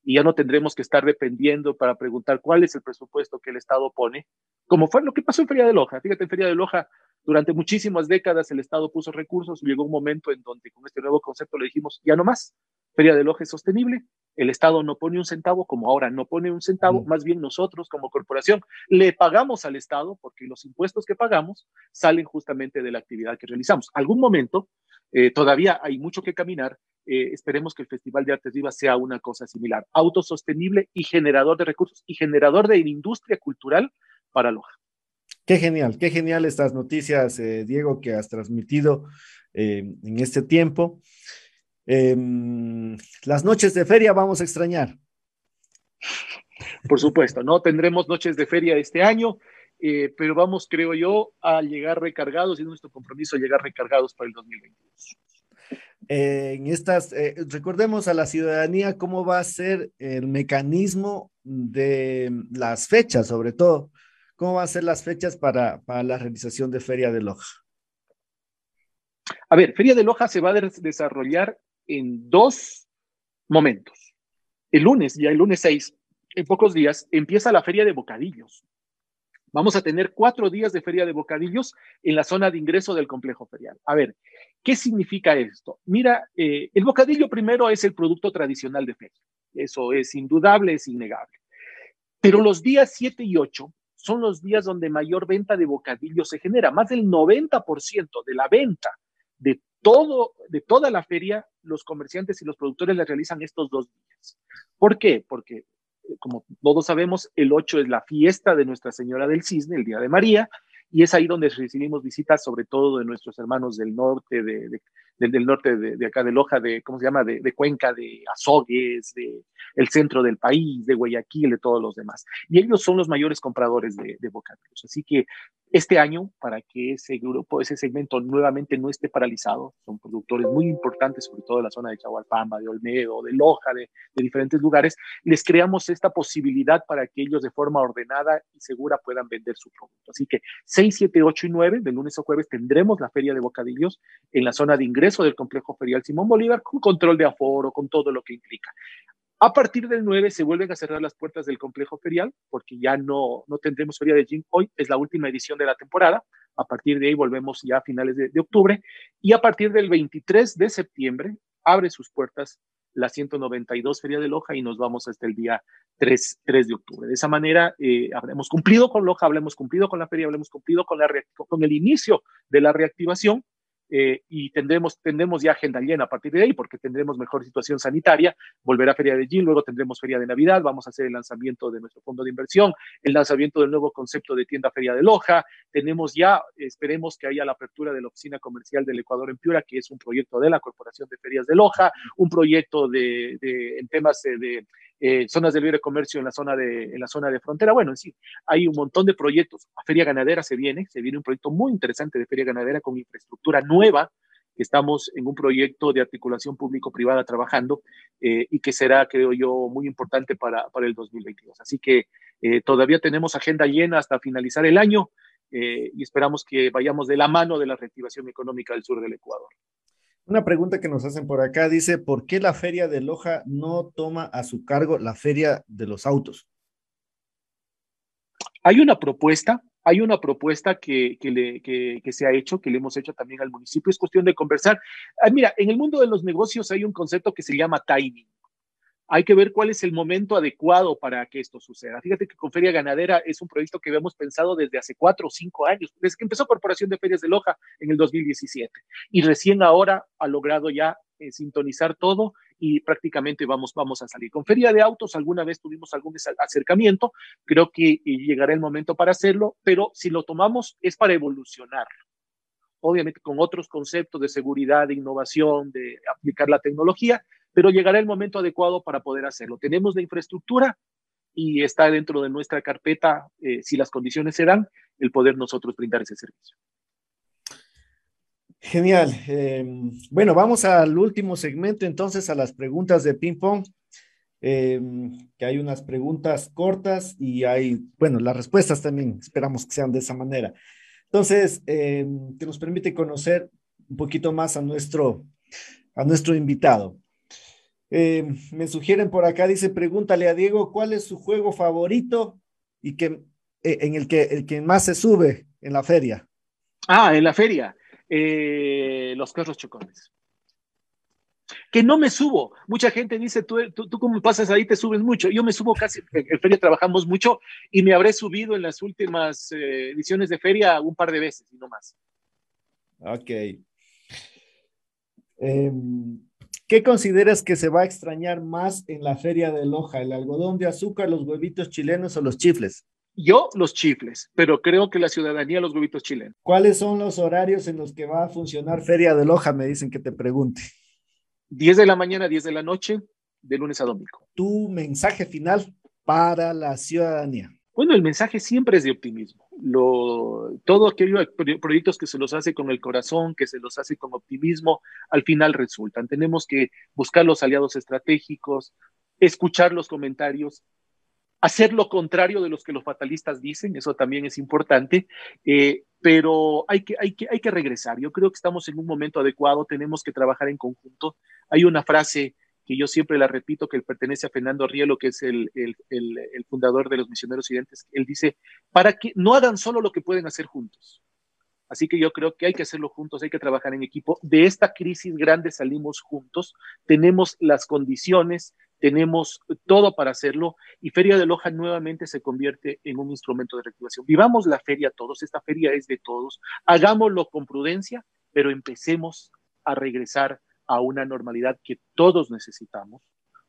y ya no tendremos que estar dependiendo para preguntar cuál es el presupuesto que el Estado pone, como fue lo que pasó en Feria de Loja. Fíjate, en Feria de Loja durante muchísimas décadas el Estado puso recursos, llegó un momento en donde con este nuevo concepto le dijimos, ya no más, Feria del Oje es sostenible, el Estado no pone un centavo, como ahora no pone un centavo, más bien nosotros como corporación le pagamos al Estado porque los impuestos que pagamos salen justamente de la actividad que realizamos. Algún momento, eh, todavía hay mucho que caminar, eh, esperemos que el Festival de Artes Vivas sea una cosa similar, autosostenible y generador de recursos y generador de industria cultural para Loja. Qué genial, qué genial estas noticias, eh, Diego, que has transmitido eh, en este tiempo. Em, las noches de feria vamos a extrañar. Por supuesto, no tendremos noches de feria este año, eh, pero vamos, creo yo, a llegar recargados y nuestro compromiso llegar recargados para el 2022. en estas, recordemos a la ciudadanía cómo va a ser el mecanismo de las fechas, sobre todo, ¿Cómo van a ser las fechas para, la realización de Feria de Loja? A ver, Feria de Loja se va a desarrollar en dos momentos. El lunes, ya el lunes 6, en pocos días, empieza la Feria de Bocadillos. Vamos a tener cuatro días de Feria de Bocadillos en la zona de ingreso del complejo ferial. A ver, ¿qué significa esto? Mira, eh, el bocadillo primero es el producto tradicional de feria. Eso es indudable, es innegable. Pero los días 7 y 8 son los días donde mayor venta de bocadillos se genera. Más del 90% de la venta de, todo, de toda la feria, los comerciantes y los productores la realizan estos dos días. ¿Por qué? Porque, eh, como todos sabemos, el 8 es la fiesta de Nuestra Señora del Cisne, el Día de María, y es ahí donde recibimos visitas, sobre todo de nuestros hermanos del norte, de, del, norte de, acá de Loja, de, ¿cómo se llama?, de, Cuenca, de Azogues, de el centro del país, de Guayaquil, de todos los demás. Y ellos son los mayores compradores de, bocadillos. Así que este año, para que ese grupo, ese segmento nuevamente no esté paralizado, son productores muy importantes, sobre todo de la zona de Chahualpamba, de Olmedo, de Loja, de, de diferentes lugares, les creamos esta posibilidad para que ellos de forma ordenada y segura puedan vender su producto. Así que 6, 7, 8 y 9, de lunes a jueves, tendremos la feria de bocadillos en la zona de ingreso ingreso del complejo ferial Simón Bolívar con control de aforo, con todo lo que implica. A partir del 9 se vuelven a cerrar las puertas del complejo ferial porque ya no, no tendremos feria de gym hoy, es la última edición de la temporada. A partir de ahí volvemos ya a finales de, de octubre y a partir del 23 de septiembre abre sus puertas la 192 Feria de Loja y nos vamos hasta el día 3, 3 de octubre. De esa manera, eh, habremos cumplido con Loja, habremos cumplido con la feria, habremos cumplido con, la con el inicio de la reactivación eh, y tendremos, tendremos ya agenda llena a partir de ahí porque tendremos mejor situación sanitaria, volverá Feria de Gin, luego tendremos Feria de Navidad, vamos a hacer el lanzamiento de nuestro fondo de inversión, el lanzamiento del nuevo concepto de tienda Feria de Loja, tenemos ya, esperemos que haya la apertura de la oficina comercial del Ecuador en Piura, que es un proyecto de la Corporación de Ferias de Loja, un proyecto de, de en temas de eh, zonas de libre comercio en la zona de, en la zona de frontera. Bueno, en sí, hay un montón de proyectos. A Feria Ganadera se viene, se viene un proyecto muy interesante de Feria Ganadera con infraestructura nueva. que Estamos en un proyecto de articulación público-privada trabajando eh, y que será, creo yo, muy importante para, para el 2022. Así que eh, todavía tenemos agenda llena hasta finalizar el año y esperamos que vayamos de la mano de la reactivación económica del sur del Ecuador. Una pregunta que nos hacen por acá dice, ¿por qué la feria de Loja no toma a su cargo la feria de los autos? Hay una propuesta, hay una propuesta que, le, que, se ha hecho, que le hemos hecho también al municipio, es cuestión de conversar. Ah, mira, en el mundo de los negocios hay un concepto que se llama timing hay que ver cuál es el momento adecuado para que esto suceda. Fíjate que con Feria Ganadera es un proyecto que habíamos pensado desde hace cuatro o cinco años, desde que empezó Corporación de Ferias de Loja en el 2017. Y recién ahora ha logrado ya eh, sintonizar todo y prácticamente vamos, vamos a salir. Con Feria de Autos alguna vez tuvimos algún acercamiento, creo que llegará el momento para hacerlo, pero si lo tomamos es para evolucionar obviamente con otros conceptos de seguridad, de innovación, de aplicar la tecnología, pero llegará el momento adecuado para poder hacerlo. Tenemos la infraestructura y está dentro de nuestra carpeta, eh, si las condiciones se dan, el poder nosotros brindar ese servicio. Genial. Em, bueno, vamos al último segmento, entonces, a las preguntas de ping pong. Em, que hay unas preguntas cortas y hay, bueno, las respuestas también esperamos que sean de esa manera. Entonces, em, que nos permite conocer un poquito más a nuestro, a nuestro invitado. Eh, me sugieren por acá, dice, pregúntale a Diego cuál es su juego favorito y que, eh, en el que, el que más se sube en la feria. Ah, en la feria. Eh, los carros chocones. Que no me subo. Mucha gente dice, tú, tú, tú como pasas ahí te subes mucho. Yo me subo casi, en feria trabajamos mucho y me habré subido en las últimas ediciones de feria un par de veces y no más. Ok. Em, ¿Qué consideras que se va a extrañar más en la feria de Loja? ¿El algodón de azúcar, los huevitos chilenos o los chifles? Yo los chifles, pero creo que la ciudadanía los huevitos chilenos. ¿Cuáles son los horarios en los que va a funcionar Feria de Loja? Me dicen que te pregunte. 10 de la mañana, 10 de la noche, de lunes a domingo. Tu mensaje final para la ciudadanía. Bueno, el mensaje siempre es de optimismo. Todo aquellos proyectos que se los hace con el corazón, que se los hace con optimismo, al final resultan. Tenemos que buscar los aliados estratégicos, escuchar los comentarios, hacer lo contrario de los que los fatalistas dicen, eso también es importante, eh, pero hay que, hay, que, hay que regresar. Yo creo que estamos en un momento adecuado, tenemos que trabajar en conjunto. Hay una frase que yo siempre la repito, que pertenece a Fernando Rielo, que es el, el, el, fundador de los misioneros Occidentes, él dice, para que no hagan solo lo que pueden hacer juntos. Así que yo creo que hay que hacerlo juntos, hay que trabajar en equipo. De esta crisis grande salimos juntos, tenemos las condiciones, tenemos todo para hacerlo y Feria de Loja nuevamente se convierte en un instrumento de reactivación. Vivamos la feria todos, esta feria es de todos, hagámoslo con prudencia, pero empecemos a regresar a una normalidad que todos necesitamos,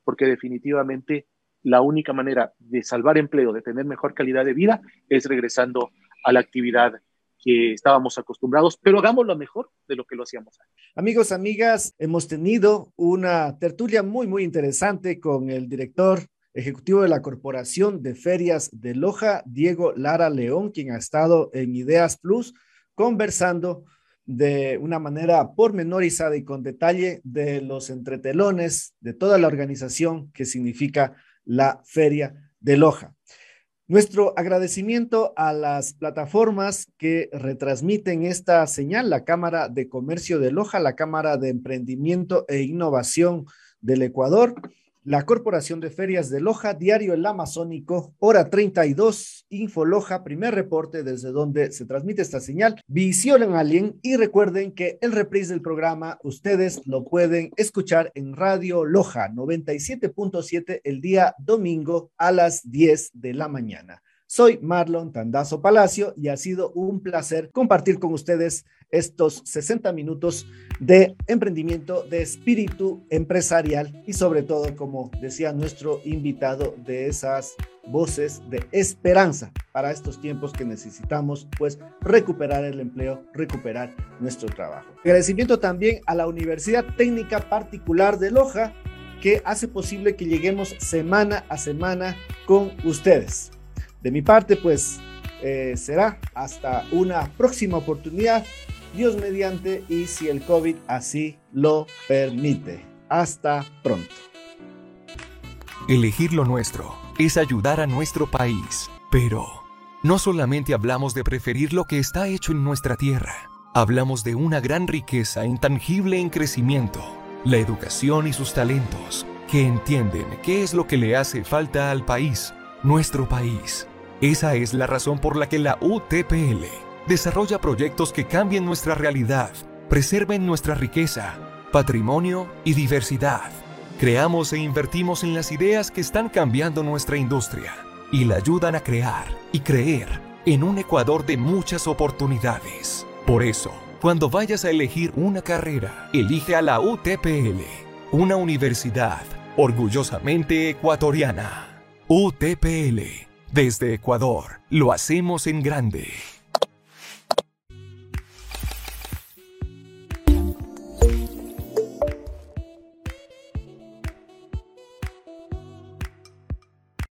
porque definitivamente la única manera de salvar empleo, de tener mejor calidad de vida, es regresando a la actividad que estábamos acostumbrados, pero hagámoslo mejor de lo que lo hacíamos antes. Amigos, amigas, hemos tenido una tertulia muy, muy interesante con el director ejecutivo de la Corporación de Ferias de Loja, Diego Lara León, quien ha estado en Ideas Plus conversando de una manera pormenorizada y con detalle de los entretelones de toda la organización que significa la Feria de Loja. Nuestro agradecimiento a las plataformas que retransmiten esta señal, la Cámara de Comercio de Loja, la Cámara de Emprendimiento e Innovación del Ecuador, la Corporación de Ferias de Loja, Diario El Amazónico, Hora 32, Info Loja, primer reporte desde donde se transmite esta señal, Visión en Alien y recuerden que el reprise del programa ustedes lo pueden escuchar en Radio Loja 97.7 el día domingo a las 10 de la mañana. Soy Marlon Tandazo Palacio y ha sido un placer compartir con ustedes estos 60 minutos de emprendimiento, de espíritu empresarial y sobre todo, como decía nuestro invitado, de esas voces de esperanza para estos tiempos que necesitamos, pues recuperar el empleo, recuperar nuestro trabajo. Agradecimiento también a la Universidad Técnica Particular de Loja, que hace posible que lleguemos semana a semana con ustedes. De mi parte, pues eh, será hasta una próxima oportunidad, Dios mediante, y si el COVID así lo permite. Hasta pronto. Elegir lo nuestro es ayudar a nuestro país, pero no solamente hablamos de preferir lo que está hecho en nuestra tierra, hablamos de una gran riqueza intangible en crecimiento, la educación y sus talentos, que entienden qué es lo que le hace falta al país nuestro país. Esa es la razón por la que la UTPL desarrolla proyectos que cambien nuestra realidad, preserven nuestra riqueza, patrimonio y diversidad. Creamos e invertimos en las ideas que están cambiando nuestra industria y la ayudan a crear y creer en un Ecuador de muchas oportunidades. Por eso, cuando vayas a elegir una carrera, elige a la UTPL, una universidad orgullosamente ecuatoriana. UTPL. Desde Ecuador, lo hacemos en grande.